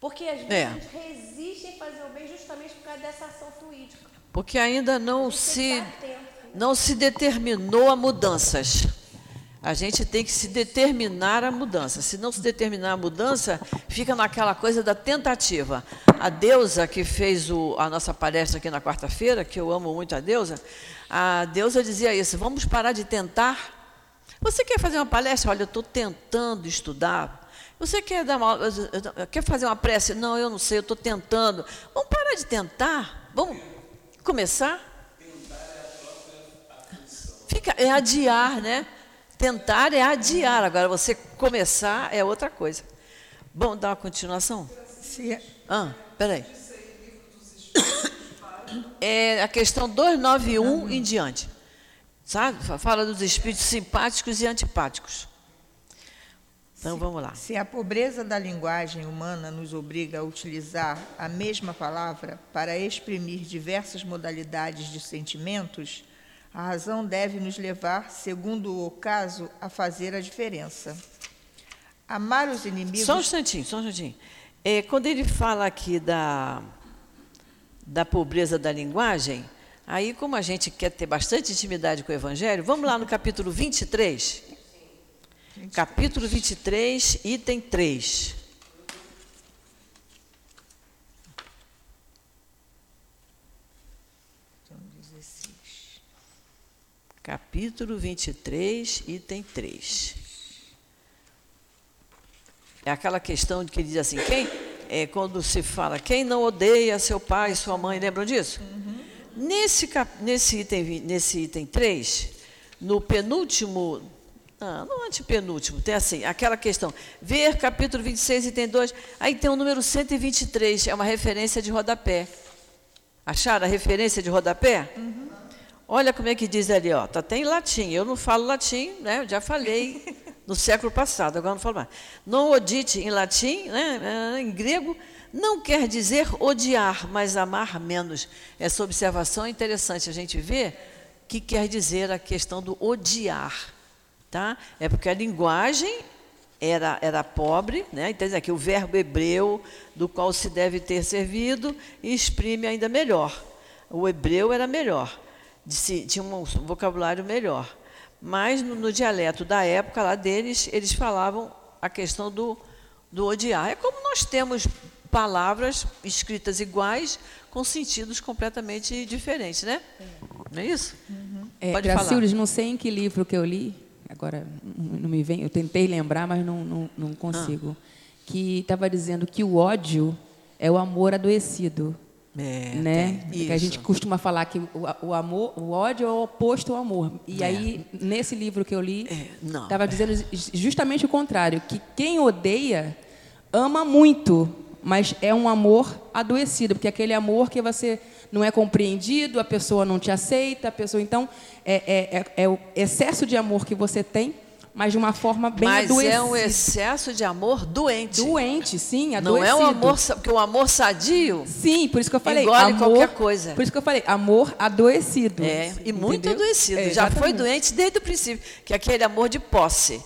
Porque às vezes É. a gente resiste em fazer o bem justamente por causa dessa ação fluídica. Porque ainda não se, né? não se determinou a mudanças. A gente tem que se determinar a mudança. Se não se determinar a mudança, fica naquela coisa da tentativa. A deusa que fez o- a nossa palestra aqui na quarta-feira, que eu amo muito a deusa, a deusa dizia isso: vamos parar de tentar. Você quer fazer uma palestra? Olha, eu estou tentando estudar. Você quer, dar uma, quer fazer uma prece? Não, eu não sei, eu estou tentando. Vamos parar de tentar? Vamos começar? Fica, é adiar, né? Tentar é adiar. Agora, você começar é outra coisa. Bom, dá uma continuação? Se, Ah, peraí. É a questão 291 em diante. Sabe? Fa- Fala dos espíritos simpáticos e antipáticos. Então, vamos lá. se a pobreza da linguagem humana nos obriga a utilizar a mesma palavra para exprimir diversas modalidades de sentimentos, a razão deve nos levar, segundo o caso, a fazer a diferença. Amar os inimigos. Só um instantinho, só um instantinho. É, quando ele fala aqui da, da pobreza da linguagem, aí, como a gente quer ter bastante intimidade com o Evangelho, vamos lá no capítulo 23. Capítulo 23, item 3. Então, 16. Capítulo 23, item 3. É aquela questão de que diz assim, quem, é, quando se fala, quem não odeia seu pai e sua mãe, lembram disso? Nesse, cap- nesse, item, nesse item 3, no penúltimo, ah, no antepenúltimo, tem assim, aquela questão, ver capítulo 26, item 2, aí tem o número 123, é uma referência de rodapé. Acharam a referência de rodapé? Olha como é que diz ali, ó. Tá até em latim. Eu não falo latim, né? Eu já falei no século passado, agora não falo mais. Non odite em latim, né? eh, em grego, não quer dizer odiar, mas amar menos. Essa observação é interessante a gente ver que quer dizer a questão do odiar. Tá? É porque a linguagem era, era pobre, né? então diz aqui o verbo hebreu do qual se deve ter servido e exprime ainda melhor. O hebreu era melhor, de se- tinha um vocabulário melhor. Mas no, no dialeto da época lá deles, eles falavam a questão do, do odiar. É como nós temos palavras escritas iguais com sentidos completamente diferentes, né? Não é isso? É, Pode falar. Gracildes, não sei em que livro que eu li, agora não me vem, eu tentei lembrar, mas não, não, não consigo. Que estava dizendo que o ódio é o amor adoecido. É, né? tem Que a gente costuma falar que o, o amor, o ódio é o oposto ao amor. E aí, nesse livro que eu li, É, estava dizendo ju- justamente o contrário, que quem odeia ama muito, mas é um amor adoecido, porque é aquele amor que você não é compreendido, a pessoa não te aceita, a pessoa então é, é, é, é o excesso de amor que você tem, mas de uma forma bem Mas adoecida. é um excesso de amor doente. doente, sim, Não adoecido. é um amor, porque o amor sadio Sim, por isso que eu falei. Engole amor, qualquer coisa. Por isso que eu falei, amor adoecido. é e muito Entendeu? adoecido. É, Já foi doente desde o princípio, que é aquele amor de posse.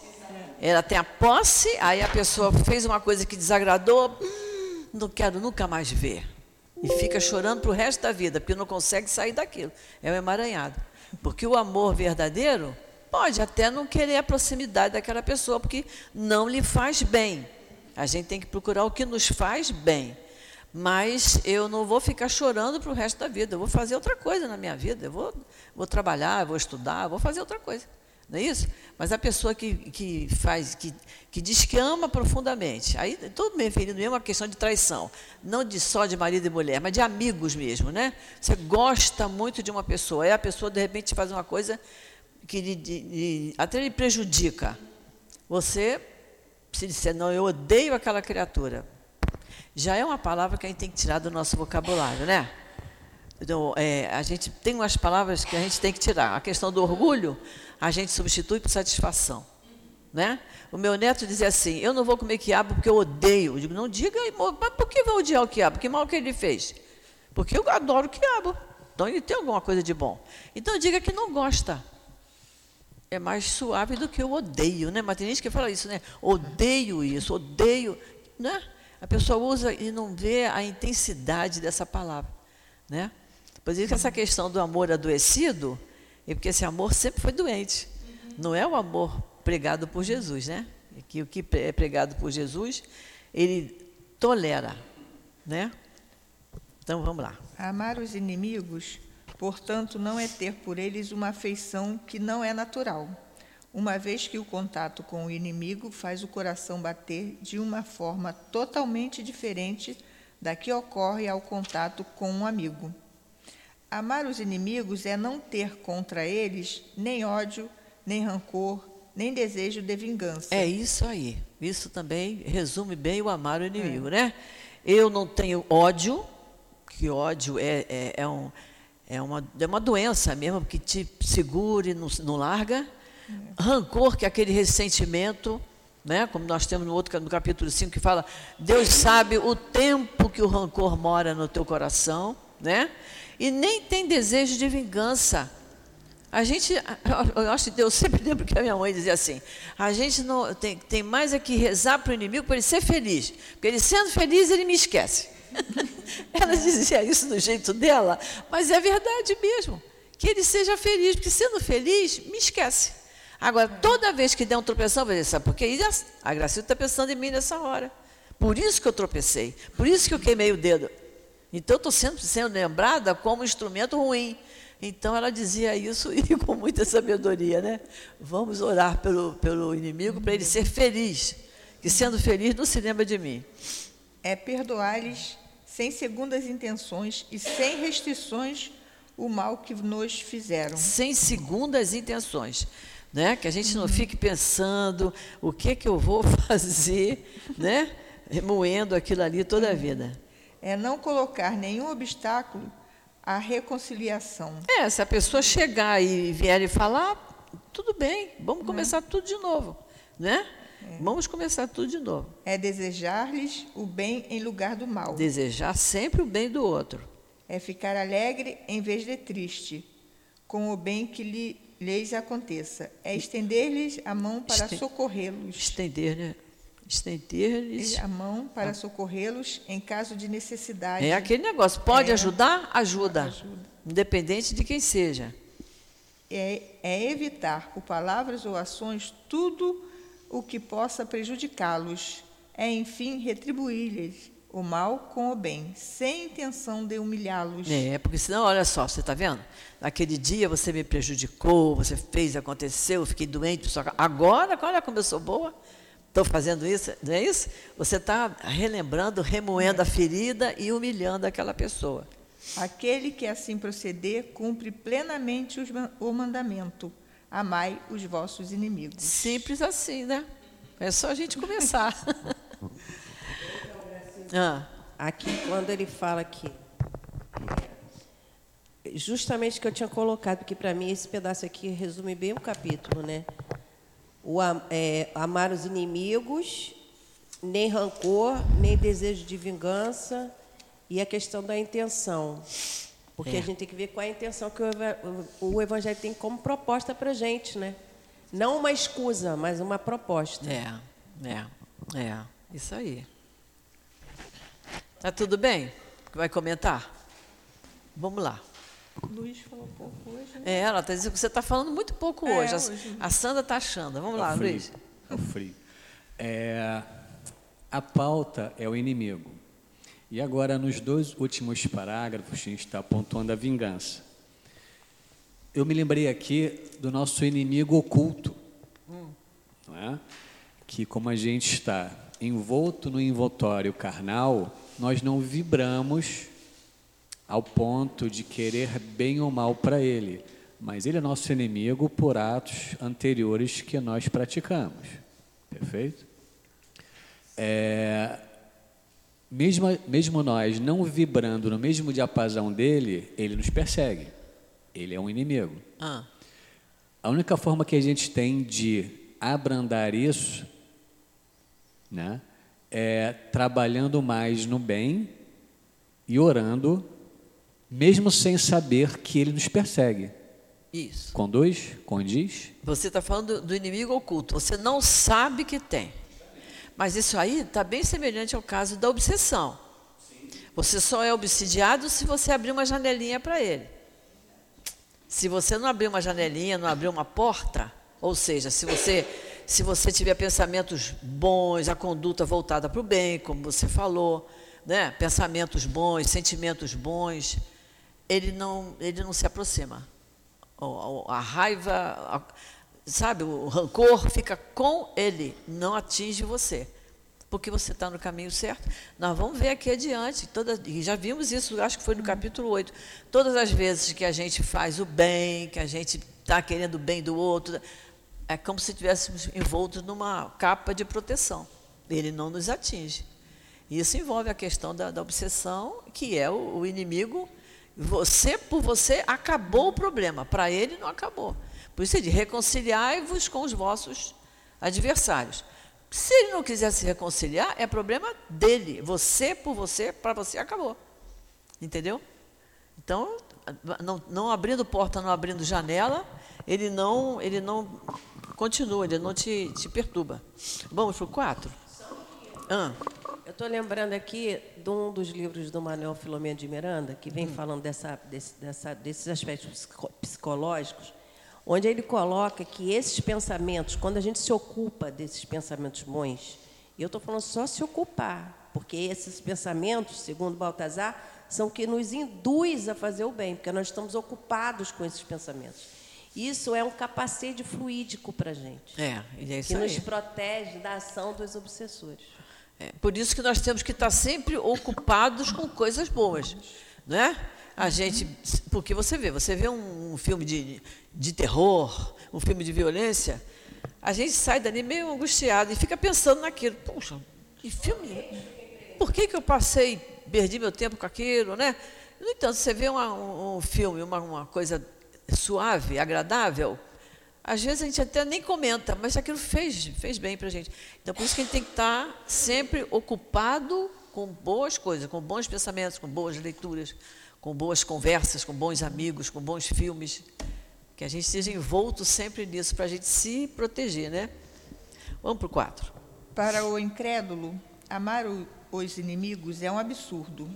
Ela tem a posse, aí a pessoa fez uma coisa que desagradou, hum, não quero nunca mais ver. E fica chorando para o resto da vida, porque não consegue sair daquilo. É um emaranhado. Porque o amor verdadeiro pode até não querer a proximidade daquela pessoa, porque não lhe faz bem. A gente tem que procurar o que nos faz bem. Mas eu não vou ficar chorando para o resto da vida. Eu vou fazer outra coisa na minha vida. Eu vou, vou trabalhar, vou estudar, vou fazer outra coisa. não é isso? Mas a pessoa que, que faz, que, que diz que ama profundamente, aí todo bem referindo mesmo a questão de traição, não de só de marido e mulher, mas de amigos mesmo, né? Você gosta muito de uma pessoa, aí a pessoa de repente faz uma coisa que lhe, lhe, até lhe prejudica. Você, se disser, não, eu odeio aquela criatura, já é uma palavra que a gente tem que tirar do nosso vocabulário, né? Então, é, a gente tem umas palavras que a gente tem que tirar. A questão do orgulho, a gente substitui por satisfação. Né? O meu neto dizia assim: Eu não vou comer quiabo porque eu odeio. Eu digo: Não diga, mas por que vai odiar o quiabo? Que mal que ele fez? Porque eu adoro quiabo. Então ele tem alguma coisa de bom. Então diga que não gosta. É mais suave do que eu odeio, né? Mas tem gente que fala isso, né? Odeio isso, odeio. Né? A pessoa usa e não vê a intensidade dessa palavra. Né? Por isso que essa questão do amor adoecido é porque esse amor sempre foi doente. Não é o amor pregado por Jesus, né? É que o que é pregado por Jesus, ele tolera, né? Então vamos lá. Amar os inimigos, portanto, não é ter por eles uma afeição que não é natural, uma vez que o contato com o inimigo faz o coração bater de uma forma totalmente diferente da que ocorre ao contato com um amigo. Amar os inimigos é não ter contra eles nem ódio, nem rancor, nem desejo de vingança. É isso aí. Isso também resume bem o amar o inimigo, é. né? Eu não tenho ódio, que ódio é, é, é, um, é, uma, é uma doença mesmo, que te segure, não, não larga. É. Rancor, que é aquele ressentimento, né? como nós temos no outro no capítulo 5, que fala, Deus sabe o tempo que o rancor mora no teu coração, né? e nem tem desejo de vingança. A gente, eu acho que eu sempre lembro que a minha mãe dizia assim: a gente não tem, tem mais é que rezar para o inimigo para ele ser feliz, porque ele sendo feliz ele me esquece. Ela dizia isso do jeito dela, mas é verdade mesmo. Que ele seja feliz, porque sendo feliz, me esquece. Agora, toda vez que der um tropeção, vai dizer, sabe por? A Gracilda está pensando em mim nessa hora. Por isso que eu tropecei, por isso que eu queimei o dedo. Então, estou sempre sendo lembrada como instrumento ruim. Então, ela dizia isso e com muita sabedoria, né? Vamos orar pelo, pelo inimigo para ele ser feliz. Que sendo feliz, não se lembra de mim. É perdoar-lhes sem segundas intenções e sem restrições o mal que nos fizeram. Sem segundas intenções. Né? Que a gente não fique pensando o que, que eu vou fazer, né? remoendo aquilo ali toda a vida é não colocar nenhum obstáculo à reconciliação. É, se a pessoa chegar e vier e falar, tudo bem, vamos começar tudo de novo, né? É. Vamos começar tudo de novo. É desejar-lhes o bem em lugar do mal. Desejar sempre o bem do outro. É ficar alegre em vez de triste, com o bem que lhe, lhes aconteça. É estender-lhes a mão para Esten socorrê-los. Estender, né? estender-lhes a mão para socorrê-los em caso de necessidade. É aquele negócio, pode é, ajudar? Ajuda, ajuda, independente de quem seja. É, é evitar, por palavras ou ações, tudo o que possa prejudicá-los. É, enfim, retribuir-lhes o mal com o bem, sem intenção de humilhá-los. É, porque senão, olha só, você está vendo? Naquele dia você me prejudicou, você fez, aconteceu, eu fiquei doente, só agora, olha como eu sou boa. Estou fazendo isso, não é isso? Você está relembrando, remoendo a ferida e humilhando aquela pessoa. Aquele que assim proceder cumpre plenamente o mandamento: amai os vossos inimigos. Simples assim, né? É só a gente começar. ah. Aqui, quando ele fala que justamente que eu tinha colocado, porque para mim esse pedaço aqui resume bem o capítulo, né? o, é, amar os inimigos, nem rancor, nem desejo de vingança, e a questão da intenção. Porque é. a gente tem que ver qual é a intenção que o, Evangelho tem como proposta para a gente, né? Não uma escusa, mas uma proposta. É, é, é, isso aí. Tá tudo bem? Vai comentar? Vamos lá. Luiz falou pouco hoje. Né? É, ela está dizendo que você está falando muito pouco é, hoje. hoje. A Sandra está achando. Vamos é lá, frio. Luiz. É o frio. É, a pauta é o inimigo. E agora, nos dois últimos parágrafos, a gente está apontando a vingança. Eu me lembrei aqui do nosso inimigo oculto, não é? que como a gente está envolto no envoltório carnal, nós não vibramos ao ponto de querer bem ou mal para ele, mas ele é nosso inimigo por atos anteriores que nós praticamos. Perfeito? É, mesmo, mesmo nós não vibrando no mesmo diapasão dele, ele nos persegue. Ele é um inimigo. Ah, A única forma que a gente tem de abrandar isso né, é trabalhando mais no bem e orando, mesmo sem saber que ele nos persegue. isso. Conduz? Condiz? Você está falando do, do inimigo oculto. Você não sabe que tem. Mas isso aí está bem semelhante ao caso da obsessão. Você só é obsidiado se você abrir uma janelinha para ele. Se você não abrir uma janelinha, não abrir uma porta, ou seja, se você se você tiver pensamentos bons, a conduta voltada para o bem, como você falou, né? pensamentos bons, sentimentos bons, ele não, ele não se aproxima. A raiva, sabe, o rancor fica com ele, não atinge você. Porque você está no caminho certo. Nós vamos ver aqui adiante. Toda, e já vimos isso, acho que foi no capítulo 8. Todas as vezes que a gente faz o bem, que a gente está querendo o bem do outro, é como se estivéssemos envoltos numa capa de proteção. Ele não nos atinge. Isso envolve a questão da, da obsessão, que é o, o inimigo. Você, por você, acabou o problema. Para ele, não acabou. Por isso ele diz, reconciliai-vos com os vossos adversários. Se ele não quiser se reconciliar, é problema dele. Você, por você, para você, acabou. Entendeu? Então, não, não abrindo porta, não abrindo janela, ele não, ele não continua, ele não te, te perturba. Vamos para o 4? Ah, Eu estou lembrando aqui de um dos livros do Manuel Filomeno de Miranda, que vem falando dessa, desse- dessa- desses aspectos psico- psicológicos, onde ele coloca que esses pensamentos, quando a gente se ocupa desses pensamentos bons, e eu estou falando só se ocupar, porque esses pensamentos, segundo Baltazar, são que nos induz a fazer o bem, porque nós estamos ocupados com esses pensamentos. Isso é um capacete fluídico para a gente, é, é que nos aí. protege da ação dos obsessores. É, por isso que nós temos que estar sempre ocupados com coisas boas, né? A gente, porque você vê, você vê um, um filme de, de terror, um filme de violência, a gente sai dali meio angustiado e fica pensando naquilo. Puxa, que filme? Por que, que eu passei, perdi meu tempo com aquilo, né? No entanto, você vê uma- um, um filme, uma, uma coisa suave, agradável, às vezes a gente até nem comenta, mas aquilo fez, fez bem para a gente. Então, por isso que a gente tem que estar sempre ocupado com boas coisas, com bons pensamentos, com boas leituras, com boas conversas, com bons amigos, com bons filmes. Que a gente esteja envolto sempre nisso, para a gente se proteger, né? Vamos para o 4. Para o incrédulo, amar o- os inimigos é um absurdo.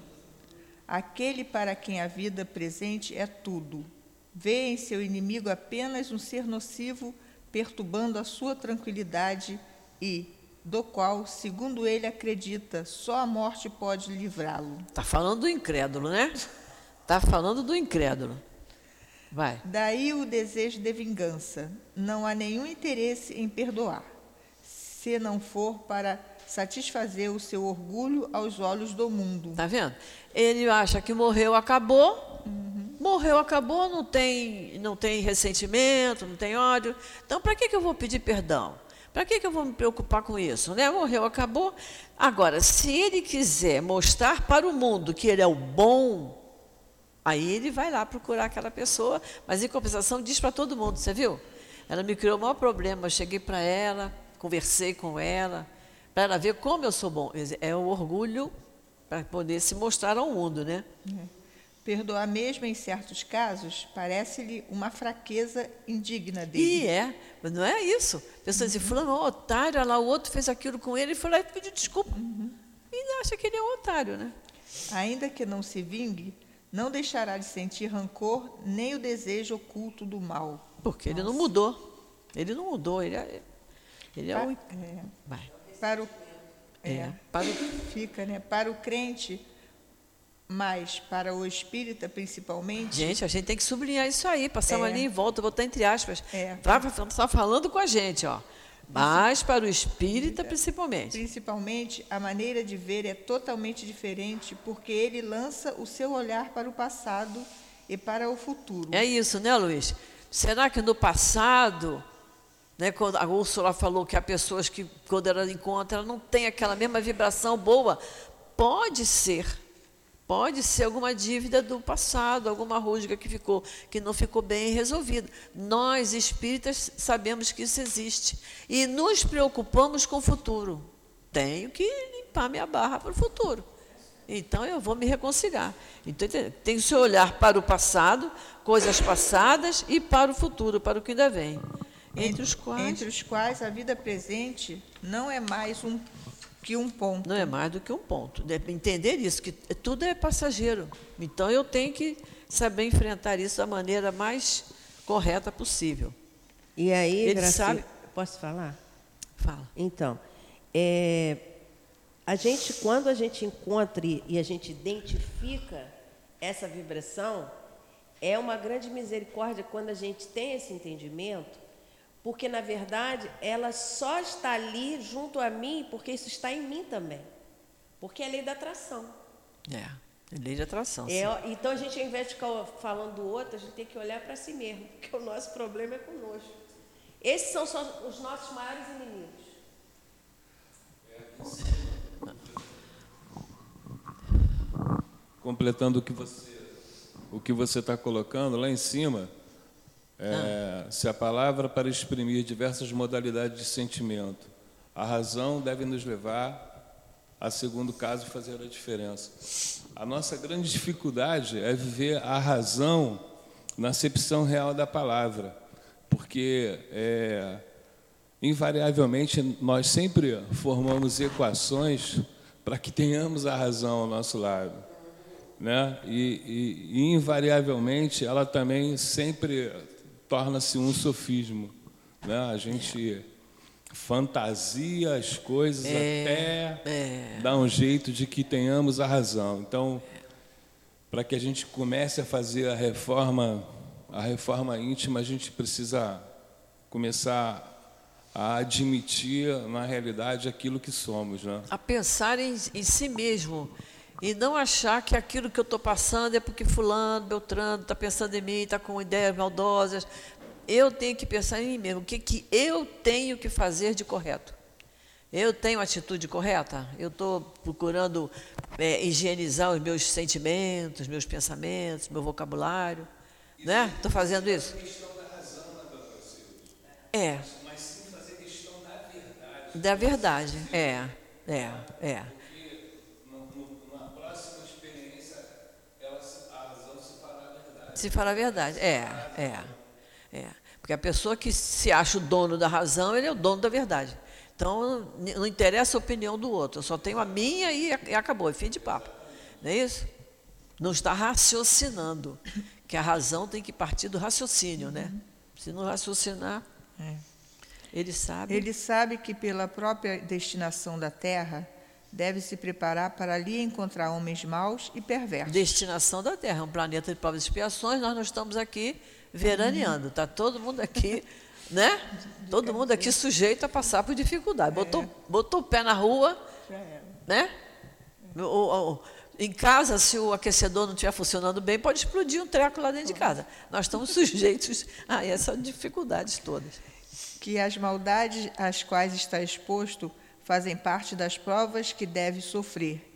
Aquele para quem a vida presente é tudo. Vê em seu inimigo apenas um ser nocivo, perturbando a sua tranquilidade e do qual, segundo ele acredita, só a morte pode livrá-lo. Está falando do incrédulo, né? Está falando do incrédulo. Vai. Daí o desejo de vingança. Não há nenhum interesse em perdoar, se não for para satisfazer o seu orgulho aos olhos do mundo. Tá vendo? Ele acha que morreu, acabou. Morreu, acabou, não tem, não tem ressentimento, não tem ódio. Então, para que, que eu vou pedir perdão? Para que, que eu vou me preocupar com isso? Né? Morreu, acabou. Agora, se ele quiser mostrar para o mundo que ele é o bom, aí ele vai lá procurar aquela pessoa, mas em compensação diz para todo mundo, você viu? Ela me criou o maior problema, eu cheguei para ela, conversei com ela, para ela ver como eu sou bom. É o orgulho para poder se mostrar ao mundo, né? Perdoar mesmo em certos casos parece-lhe uma fraqueza indigna dele. E é, mas não é isso. A pessoa diz, fulano um otário, olha lá o outro fez aquilo com ele, e foi lá e pediu desculpa. E acha que ele é um otário, né? Ainda que não se vingue, não deixará de sentir rancor nem o desejo oculto do mal. Porque ele não mudou. Ele não mudou, ele é, ele é Pa- o... é, Vai. para o, É, é, para o fica, né? Para o crente, Mas para o espírita, principalmente, Gente, a gente tem que sublinhar isso aí, passar uma É. linha em volta, botar entre aspas. É. Está falando com a gente, ó. Mas para o espírita, principalmente. principalmente, a maneira de ver é totalmente diferente, porque ele lança o seu olhar para o passado e para o futuro. É isso, né, Luiz? Será que no passado, né, quando a Úrsula falou que há pessoas que, quando ela encontra, ela não tem aquela mesma vibração boa? Pode ser. Pode ser alguma dívida do passado, alguma rusga que ficou, que não ficou bem resolvida. Nós, espíritas, sabemos que isso existe. E nos preocupamos com o futuro. Tenho que limpar minha barra para o futuro. Então eu vou me reconciliar. Então tem que se olhar para o passado, coisas passadas, e para o futuro, para o que ainda vem. Entre os quais Entre os quais a vida presente não é mais um que um ponto. não é mais do que um ponto. Deve Entender isso, que tudo é passageiro. Então eu tenho que saber enfrentar isso da maneira mais correta possível. E aí, Ele Graci, sabe- posso falar? Fala. Então, é, a gente, quando a gente encontra e e a gente identifica essa vibração, é uma grande misericórdia quando a gente tem esse entendimento, porque, na verdade, ela só está ali junto a mim porque isso está em mim também. Porque é a lei da atração. É, é lei de atração. sim. É, então, a gente, ao invés de ficar falando do outro, a gente tem que olhar para si mesmo, porque o nosso problema é conosco. Esses são só os nossos maiores inimigos. completando o que você o que você está colocando lá em cima, é, se a palavra para exprimir diversas modalidades de sentimento, a razão deve nos levar a segundo caso fazer a diferença. A nossa grande dificuldade é viver a razão na acepção real da palavra, porque é, invariavelmente nós sempre formamos equações para que tenhamos a razão ao nosso lado né? E, e- e, invariavelmente ela também sempre torna-se um sofismo, né? A gente fantasia as coisas até dar um jeito de que tenhamos a razão. Então, para que a gente comece a fazer a reforma, a reforma íntima, a gente precisa começar a admitir na realidade aquilo que somos, né? a pensar em, em si mesmo e não achar que aquilo que eu estou passando é porque fulano, Beltrano está pensando em mim, está com ideias maldosas. Eu tenho que pensar em mim mesmo, o que, que eu tenho que fazer de correto. Eu tenho atitude correta? Eu estou procurando é, higienizar os meus sentimentos, meus pensamentos, meu vocabulário, né? Estou fazendo isso? É. Da verdade, é, é, é. Numa próxima experiência, ela, a razão se fará verdade. Se falar a verdade. É, é, é. Porque a pessoa que se acha o dono da razão, ele é o dono da verdade. Então, não interessa a opinião do outro, eu só tenho a minha e, e acabou, é fim de papo. Não é isso? Não está raciocinando, que a razão tem que partir do raciocínio, né? Se não raciocinar, É. ele sabe. Ele sabe que, pela própria destinação da terra, deve se preparar para ali encontrar homens maus e perversos. Destinação da Terra, um planeta de provas e expiações, nós não estamos aqui veraneando, está todo mundo aqui, né? Todo mundo aqui sujeito a passar por dificuldade. Botou, botou o pé na rua, né? O- o- o- em casa, se o aquecedor não estiver funcionando bem, pode explodir um treco lá dentro de casa. Nós estamos sujeitos a essas dificuldades todas. que as maldades às quais está exposto fazem parte das provas que deve sofrer,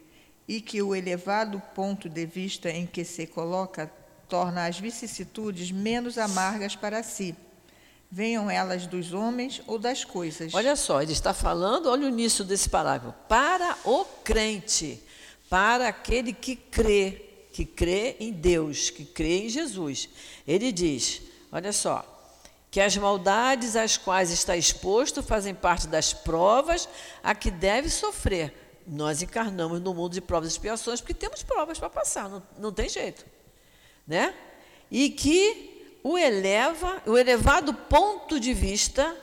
e que o elevado ponto de vista em que se coloca torna as vicissitudes menos amargas para si, venham elas dos homens ou das coisas. Olha só, ele está falando, olha o início desse parágrafo. Para o crente, para aquele que crê, que crê em Deus, que crê em Jesus. Ele diz: olha só, que as maldades às quais está exposto fazem parte das provas a que deve sofrer. Nós encarnamos no mundo de provas e expiações porque temos provas para passar, não, não tem jeito. Né? E que o eleva, o elevado ponto de vista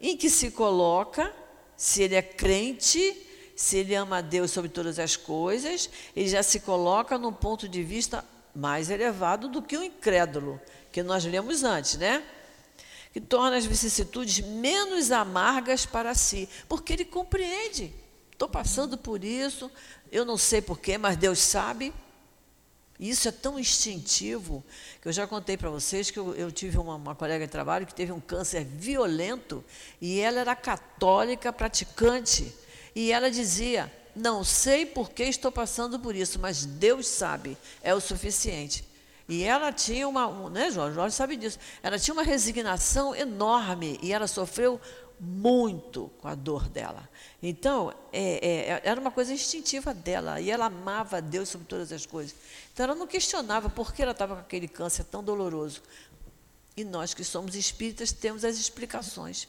em que se coloca, se ele é crente, se ele ama a Deus sobre todas as coisas, ele já se coloca num ponto de vista mais elevado do que o incrédulo, que nós lemos antes, né? Que torna as vicissitudes menos amargas para si, porque ele compreende. Estou passando por isso, eu não sei porquê, mas Deus sabe. Isso é tão instintivo que eu já contei para vocês que eu, eu tive uma, uma, colega de trabalho que teve um câncer violento e ela era católica, praticante. E ela dizia: Não sei por que estou passando por isso, mas Deus sabe, é o suficiente. E ela tinha uma, um, né, Jorge? Jorge sabe disso. Ela tinha uma resignação enorme e ela sofreu muito com a dor dela. Então, é, é, era uma coisa instintiva dela, e ela amava Deus sobre todas as coisas. Então, ela não questionava por que ela estava com aquele câncer tão doloroso. E nós que somos espíritas temos as explicações.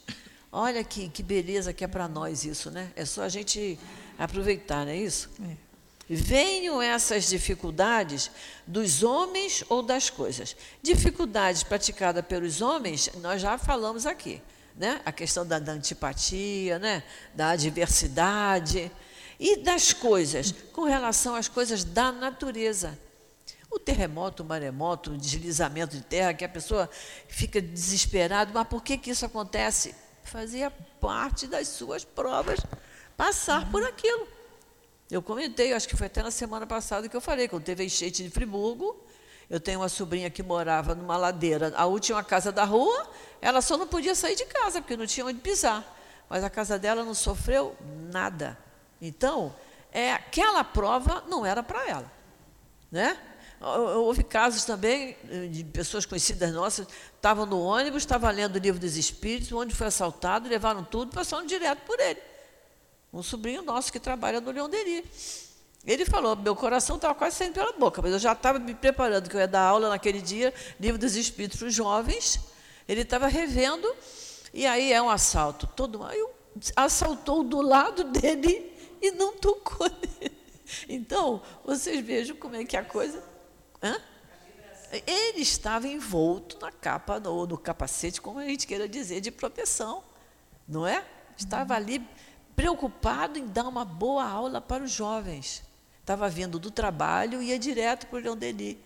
Olha que, que beleza que é para nós isso, né? É só a gente aproveitar, não é isso? É. Venham essas dificuldades dos homens ou das coisas. Dificuldades praticadas pelos homens, nós já falamos aqui né? a questão da, da antipatia, né? da adversidade, e das coisas, com relação às coisas da natureza. O terremoto, o maremoto, o deslizamento de terra, que a pessoa fica desesperada, mas por que, que isso acontece? Fazia parte das suas provas passar por aquilo. Eu comentei, acho que foi até na semana passada que eu falei, quando teve a enchente de Friburgo, eu tenho uma sobrinha que morava numa ladeira, a última casa da rua, ela só não podia sair de casa, porque não tinha onde pisar. Mas a casa dela não sofreu nada. Então, é, aquela prova não era para ela. Né? Houve casos também eh, de pessoas conhecidas nossas, estavam no ônibus, estavam lendo o livro dos Espíritos, onde foi assaltado, levaram tudo, passaram direto por ele. Um sobrinho nosso que trabalha no Leão Deri. Ele falou, meu coração estava quase saindo pela boca, mas eu já estava me preparando, que eu ia dar aula naquele dia, livro dos Espíritos para os jovens. Ele estava revendo, e aí é um assalto. Todo aí assaltou do lado dele e não tocou nele. Então, vocês vejam como é que a coisa. Hã? Ele estava envolto na capa, ou no capacete, como a gente queira dizer, de proteção. Não é? Estava ali preocupado em dar uma boa aula para os jovens estava vindo do trabalho e ia direto para o Leão Denis.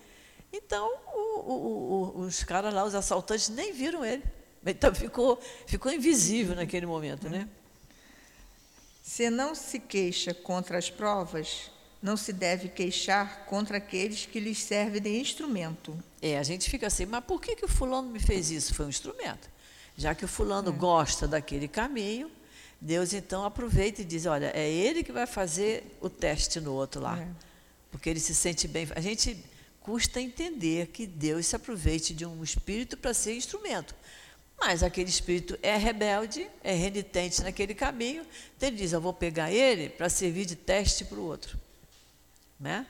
Então, o, o, o, os caras lá, os assaltantes, nem viram ele. Então, ficou, ficou invisível naquele momento, né? Se não se queixa contra as provas, não se deve queixar contra aqueles que lhes servem de instrumento. É, a gente fica assim, mas por que, que o fulano me fez isso? Foi um instrumento. Já que o fulano é. gosta daquele caminho, Deus então aproveita e diz: olha, é ele que vai fazer o teste no outro lá. É. Porque ele se sente bem. A gente custa entender que Deus se aproveite de um espírito para ser instrumento. Mas aquele espírito é rebelde, é renitente naquele caminho, então ele diz: Eu vou pegar ele para servir de teste para o outro. Né?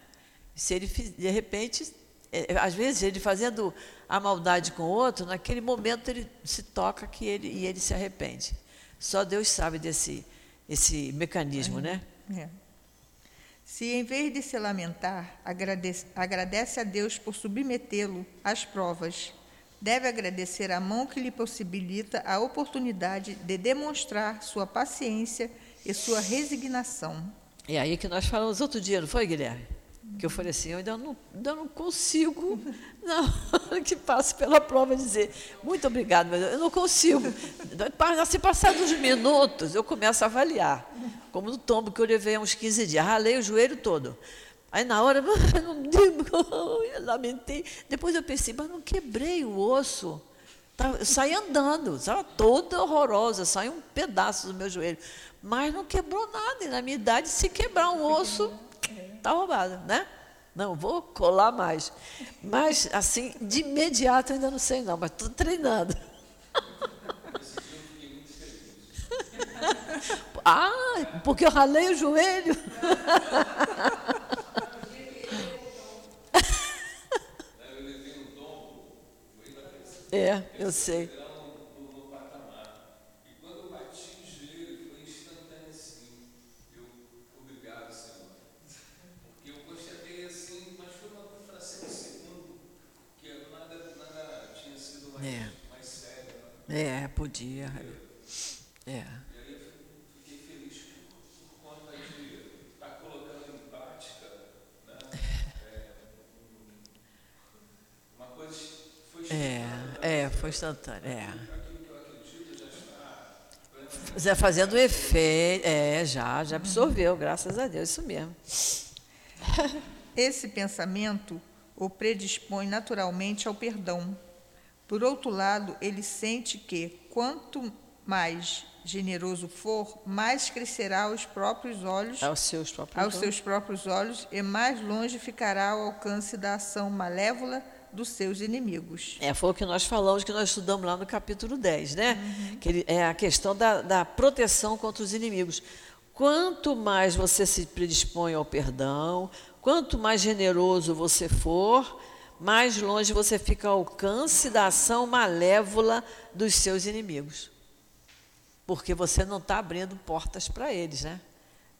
Se ele, de repente, é, às vezes, ele fazendo a maldade com o outro, naquele momento ele se toca que ele, e ele se arrepende. Só Deus sabe desse esse mecanismo, é, né? É. Se em vez de se lamentar, agradece, agradece a Deus por submetê-lo às provas, deve agradecer a mão que lhe possibilita a oportunidade de demonstrar sua paciência e sua resignação. É aí que nós falamos outro dia, não foi, Guilherme? Que eu falei assim, eu ainda não, ainda não consigo, que passo pela prova, dizer muito obrigado, mas eu não consigo. Se passar dos minutos, eu começo a avaliar. Como no tombo que eu levei há uns 15 dias, ralei o joelho todo. Aí na hora, eu lamentei. Depois eu pensei, mas não quebrei o osso. Eu saí andando, estava toda horrorosa, saiu um pedaço do meu joelho. Mas não quebrou nada. E na minha idade, se quebrar um osso, Está roubado, né? Não, vou colar mais. Mas, assim, de imediato ainda não sei não, mas estou treinando. ah, porque eu ralei o joelho. é, eu sei. É, podia. É. E aí eu fiquei feliz por conta de Foi instantâneo. É. Zé fazendo efeito. É, já, já absorveu, graças a Deus, isso mesmo. Esse pensamento o predispõe naturalmente ao perdão. Por outro lado, ele sente que, quanto mais generoso for, mais crescerá aos próprios olhos, Aos seus próprios aos seus próprios olhos, e mais longe ficará ao alcance da ação malévola dos seus inimigos. É, foi o que nós falamos, que nós estudamos lá no capítulo 10, né? Que ele, é a questão da, da proteção contra os inimigos. Quanto mais você se predispõe ao perdão, quanto mais generoso você for, mais longe você fica ao alcance da ação malévola dos seus inimigos. Porque você não está abrindo portas para eles, né?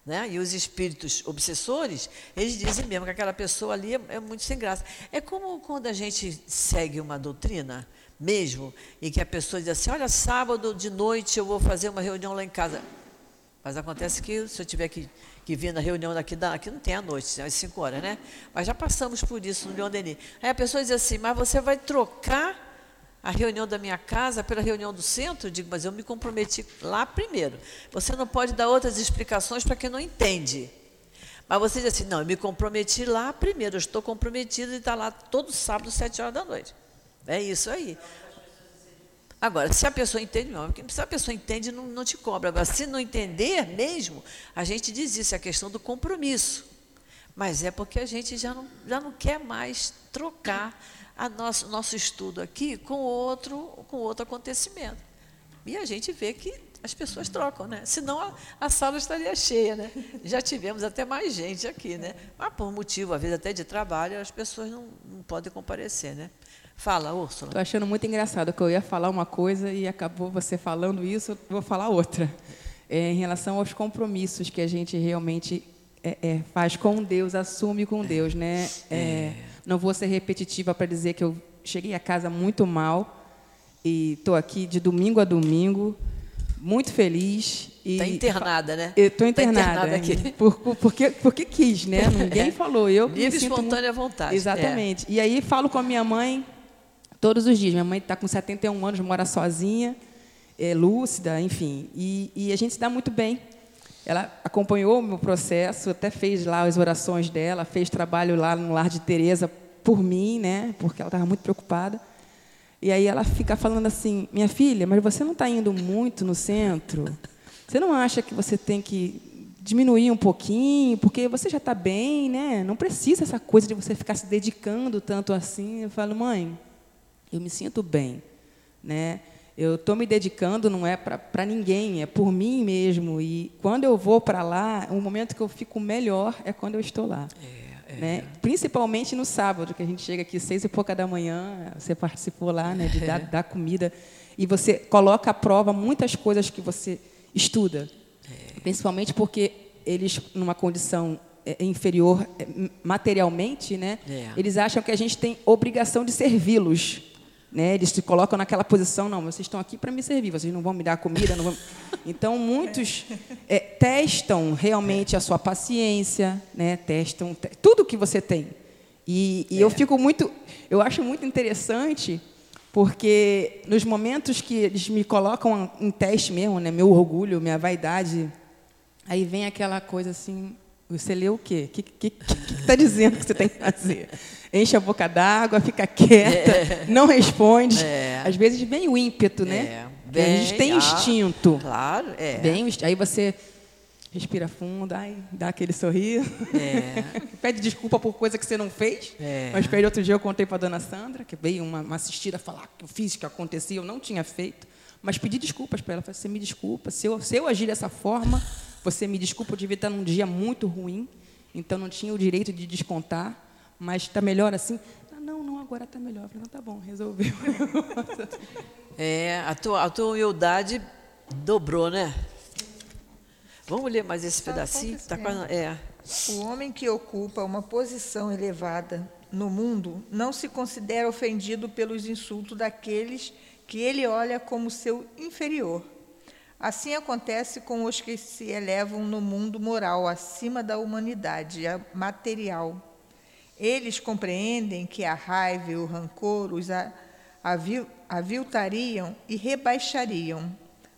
Né? E os espíritos obsessores, eles dizem mesmo que aquela pessoa ali é, é muito sem graça. É como quando a gente segue uma doutrina, mesmo, e que a pessoa diz assim: olha, sábado de noite eu vou fazer uma reunião lá em casa. Mas acontece que se eu tiver que, que vir na reunião daqui, da, aqui não tem à noite, às 5 horas, né? Mas já passamos por isso no Leon Denis. Aí a pessoa diz assim: mas você vai trocar a reunião da minha casa pela reunião do centro, eu digo, mas eu me comprometi lá primeiro. Você não pode dar outras explicações para quem não entende. Mas você diz assim, não, eu me comprometi lá primeiro, eu estou comprometido e está lá todo sábado, sete horas da noite. É isso aí. Agora, se a pessoa entende, não, se a pessoa entende, não, não te cobra. Agora, se não entender mesmo, a gente diz isso, é a questão do compromisso. Mas é porque a gente já não, já não quer mais trocar a nosso, nosso estudo aqui com outro, com outro acontecimento. E a gente vê que as pessoas trocam, né? Senão a, a sala estaria cheia, né? Já tivemos até mais gente aqui, né? Mas por motivo, às vezes até de trabalho, as pessoas não, não podem comparecer, né? Fala, Úrsula. Estou achando muito engraçado que eu ia falar uma coisa e acabou você falando isso, eu vou falar outra. É, em relação aos compromissos que a gente realmente é, é, faz com Deus, assume com Deus, né? É, não vou ser repetitiva para dizer que eu cheguei a casa muito mal e estou aqui de domingo a domingo, muito feliz. Está internada, né? Estou Tá internada, internada aqui. Por, por- porque, porque quis, né? Ninguém falou. Eu Livre, espontânea muito- vontade. Exatamente. E aí falo com a minha mãe todos os dias. Minha mãe está com 71 anos, mora sozinha, é lúcida, enfim. E, e a gente se dá muito bem. Ela acompanhou o meu processo, até fez lá as orações dela, fez trabalho lá no lar de Teresa por mim, né? Porque ela estava muito preocupada. E aí ela fica falando assim: minha filha, mas você não está indo muito no centro? Você não acha que você tem que diminuir um pouquinho, porque você já está bem, né? Não precisa essa coisa de você ficar se dedicando tanto assim. Eu falo, mãe, eu me sinto bem, né? Eu estou me dedicando, não é para ninguém, é por mim mesmo. E quando eu vou para lá, o momento que eu fico melhor é quando eu estou lá. né? Principalmente no sábado, que a gente chega aqui seis e pouca da manhã, você participou lá, né, de dar, dar comida, e você coloca à prova muitas coisas que você estuda, principalmente porque eles, numa condição é, inferior é, materialmente, né, É. eles acham que a gente tem obrigação de servi-los. Né? Eles se colocam naquela posição, não, vocês estão aqui para me servir, vocês não vão me dar comida. Vão... Então, muitos é, testam realmente a sua paciência, né? testam te- tudo que você tem. E, e eu fico muito, eu acho muito interessante, porque nos momentos que eles me colocam em teste mesmo, né? meu orgulho, minha vaidade, aí vem aquela coisa assim, você leu o quê? O que está tá dizendo que você tem que fazer? Enche a boca d'água, fica quieta, não responde. É. Às vezes vem o ímpeto, É, né? Porque a gente tem ah, instinto. Claro, é. Inst- aí você respira fundo, ai, dá aquele sorriso. É. pede desculpa por coisa que você não fez. É. Mas pede outro dia eu contei para a dona Sandra, que veio uma, uma assistida falar que eu fiz, que acontecia, eu não tinha feito. Mas pedi desculpas para ela. Falei, você me desculpa. Se eu, se eu agir dessa forma, você me desculpa, eu devia estar num dia muito ruim, então não tinha o direito de descontar, mas está melhor assim? Ah, não, não, agora está melhor. Eu falei, não, tá bom, resolveu. É, a tua, a tua humildade dobrou, né? Vamos ler mais esse pedacinho? Tá quase, é. O homem que ocupa uma posição elevada no mundo não se considera ofendido pelos insultos daqueles que ele olha como seu inferior. Assim acontece com os que se elevam no mundo moral acima da humanidade material. Eles compreendem que a raiva e o rancor os aviltariam e rebaixariam.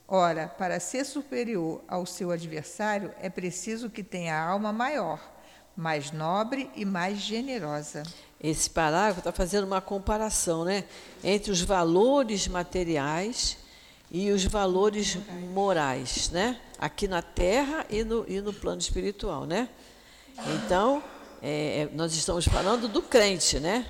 Ora, para ser superior ao seu adversário, é preciso que tenha alma maior, mais nobre e mais generosa. Esse parágrafo está fazendo uma comparação né, entre os valores materiais e os valores morais, né? aqui na Terra e no, e no plano espiritual. Né? Então, é, é nós estamos falando do crente, né?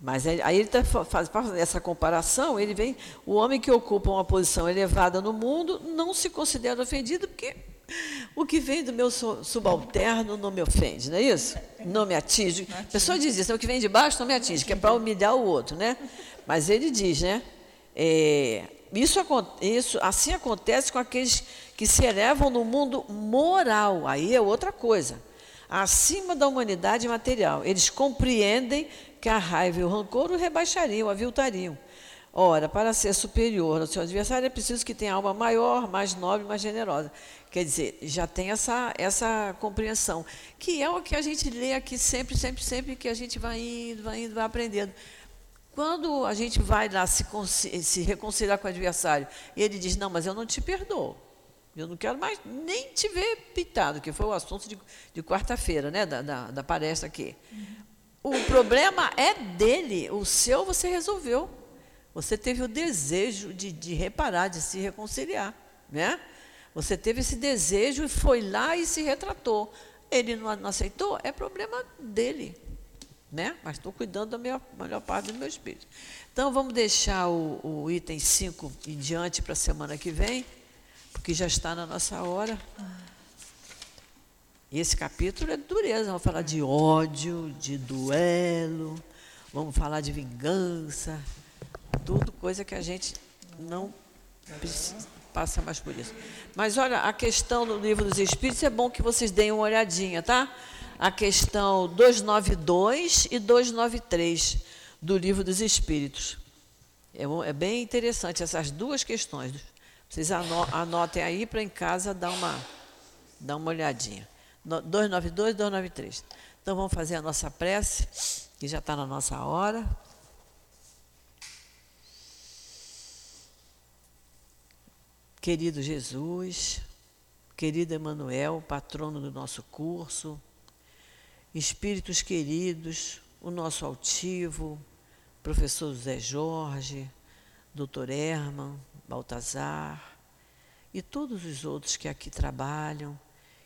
Mas aí ele está fazendo essa comparação, ele vem, o homem que ocupa uma posição elevada no mundo não se considera ofendido porque o que vem do meu subalterno não me ofende, não é isso? Não me atinge. A pessoa diz isso, o que vem de baixo não me atinge, que é para humilhar o outro, né? Mas ele diz, né? É, isso, isso assim acontece com aqueles que se elevam no mundo moral, aí é outra coisa. Acima da humanidade material. Eles compreendem que a raiva e o rancor o rebaixariam, o aviltariam. Ora, para ser superior ao seu adversário é preciso que tenha alma maior, mais nobre, mais generosa. Quer dizer, já tem essa, essa compreensão, que é o que a gente lê aqui sempre, sempre, sempre, que a gente vai indo, vai indo, vai aprendendo. Quando a gente vai lá se, se reconciliar com o adversário e ele diz: Não, mas eu não te perdoo. Eu não quero mais nem te ver pitado, que foi o assunto de, de quarta-feira, né, da, da, da, palestra aqui. O problema é dele, o seu você resolveu. Você teve o desejo de, de reparar, de se reconciliar. Né? Você teve esse desejo e foi lá e se retratou. Ele não, não aceitou, é problema dele né? mas estou cuidando da minha, melhor parte do meu espírito. Então, vamos deixar o, o item 5 em diante para a semana que vem, porque já está na nossa hora. E esse capítulo é dureza. Vamos falar de ódio, de duelo, vamos falar de vingança, tudo coisa que a gente não passa mais por isso. Mas olha, a questão do livro dos Espíritos é bom que vocês deem uma olhadinha, tá? A questão 292 e 293 do Livro dos Espíritos. É, é bem interessante essas duas questões. Vocês anotem aí para em casa dar uma, dar uma olhadinha. 292 e 293. Então vamos fazer a nossa prece, que já está na nossa hora. Querido Jesus, querido Emanuel, patrono do nosso curso, espíritos queridos, o nosso altivo, professor José Jorge, doutor Herman, Baltazar e todos os outros que aqui trabalham,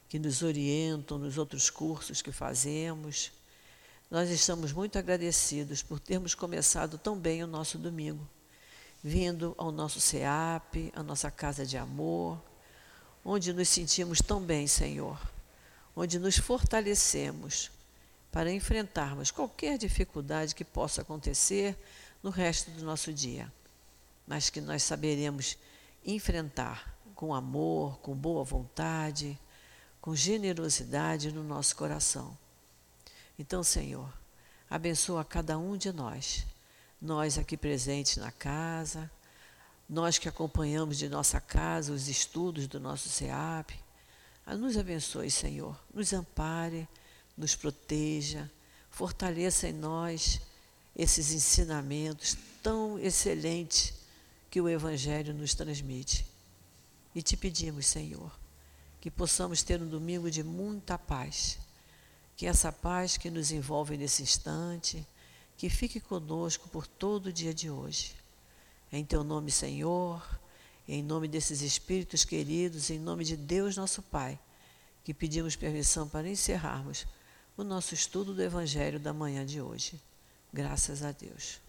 que nos orientam nos outros cursos que fazemos. Nós estamos muito agradecidos por termos começado tão bem o nosso domingo, vindo ao nosso SEAP, a nossa casa de amor, onde nos sentimos tão bem, Senhor onde nos fortalecemos para enfrentarmos qualquer dificuldade que possa acontecer no resto do nosso dia, mas que nós saberemos enfrentar com amor, com boa vontade, com generosidade no nosso coração. Então, Senhor, abençoa cada um de nós, nós aqui presentes na casa, nós que acompanhamos de nossa casa os estudos do nosso SEAP, nos abençoe, Senhor, nos ampare, nos proteja, fortaleça em nós esses ensinamentos tão excelentes que o Evangelho nos transmite. E te pedimos, Senhor, que possamos ter um domingo de muita paz, que essa paz que nos envolve nesse instante, que fique conosco por todo o dia de hoje. Em teu nome, Senhor, em nome desses espíritos queridos, em nome de Deus nosso Pai, que pedimos permissão para encerrarmos o nosso estudo do Evangelho da manhã de hoje. Graças a Deus.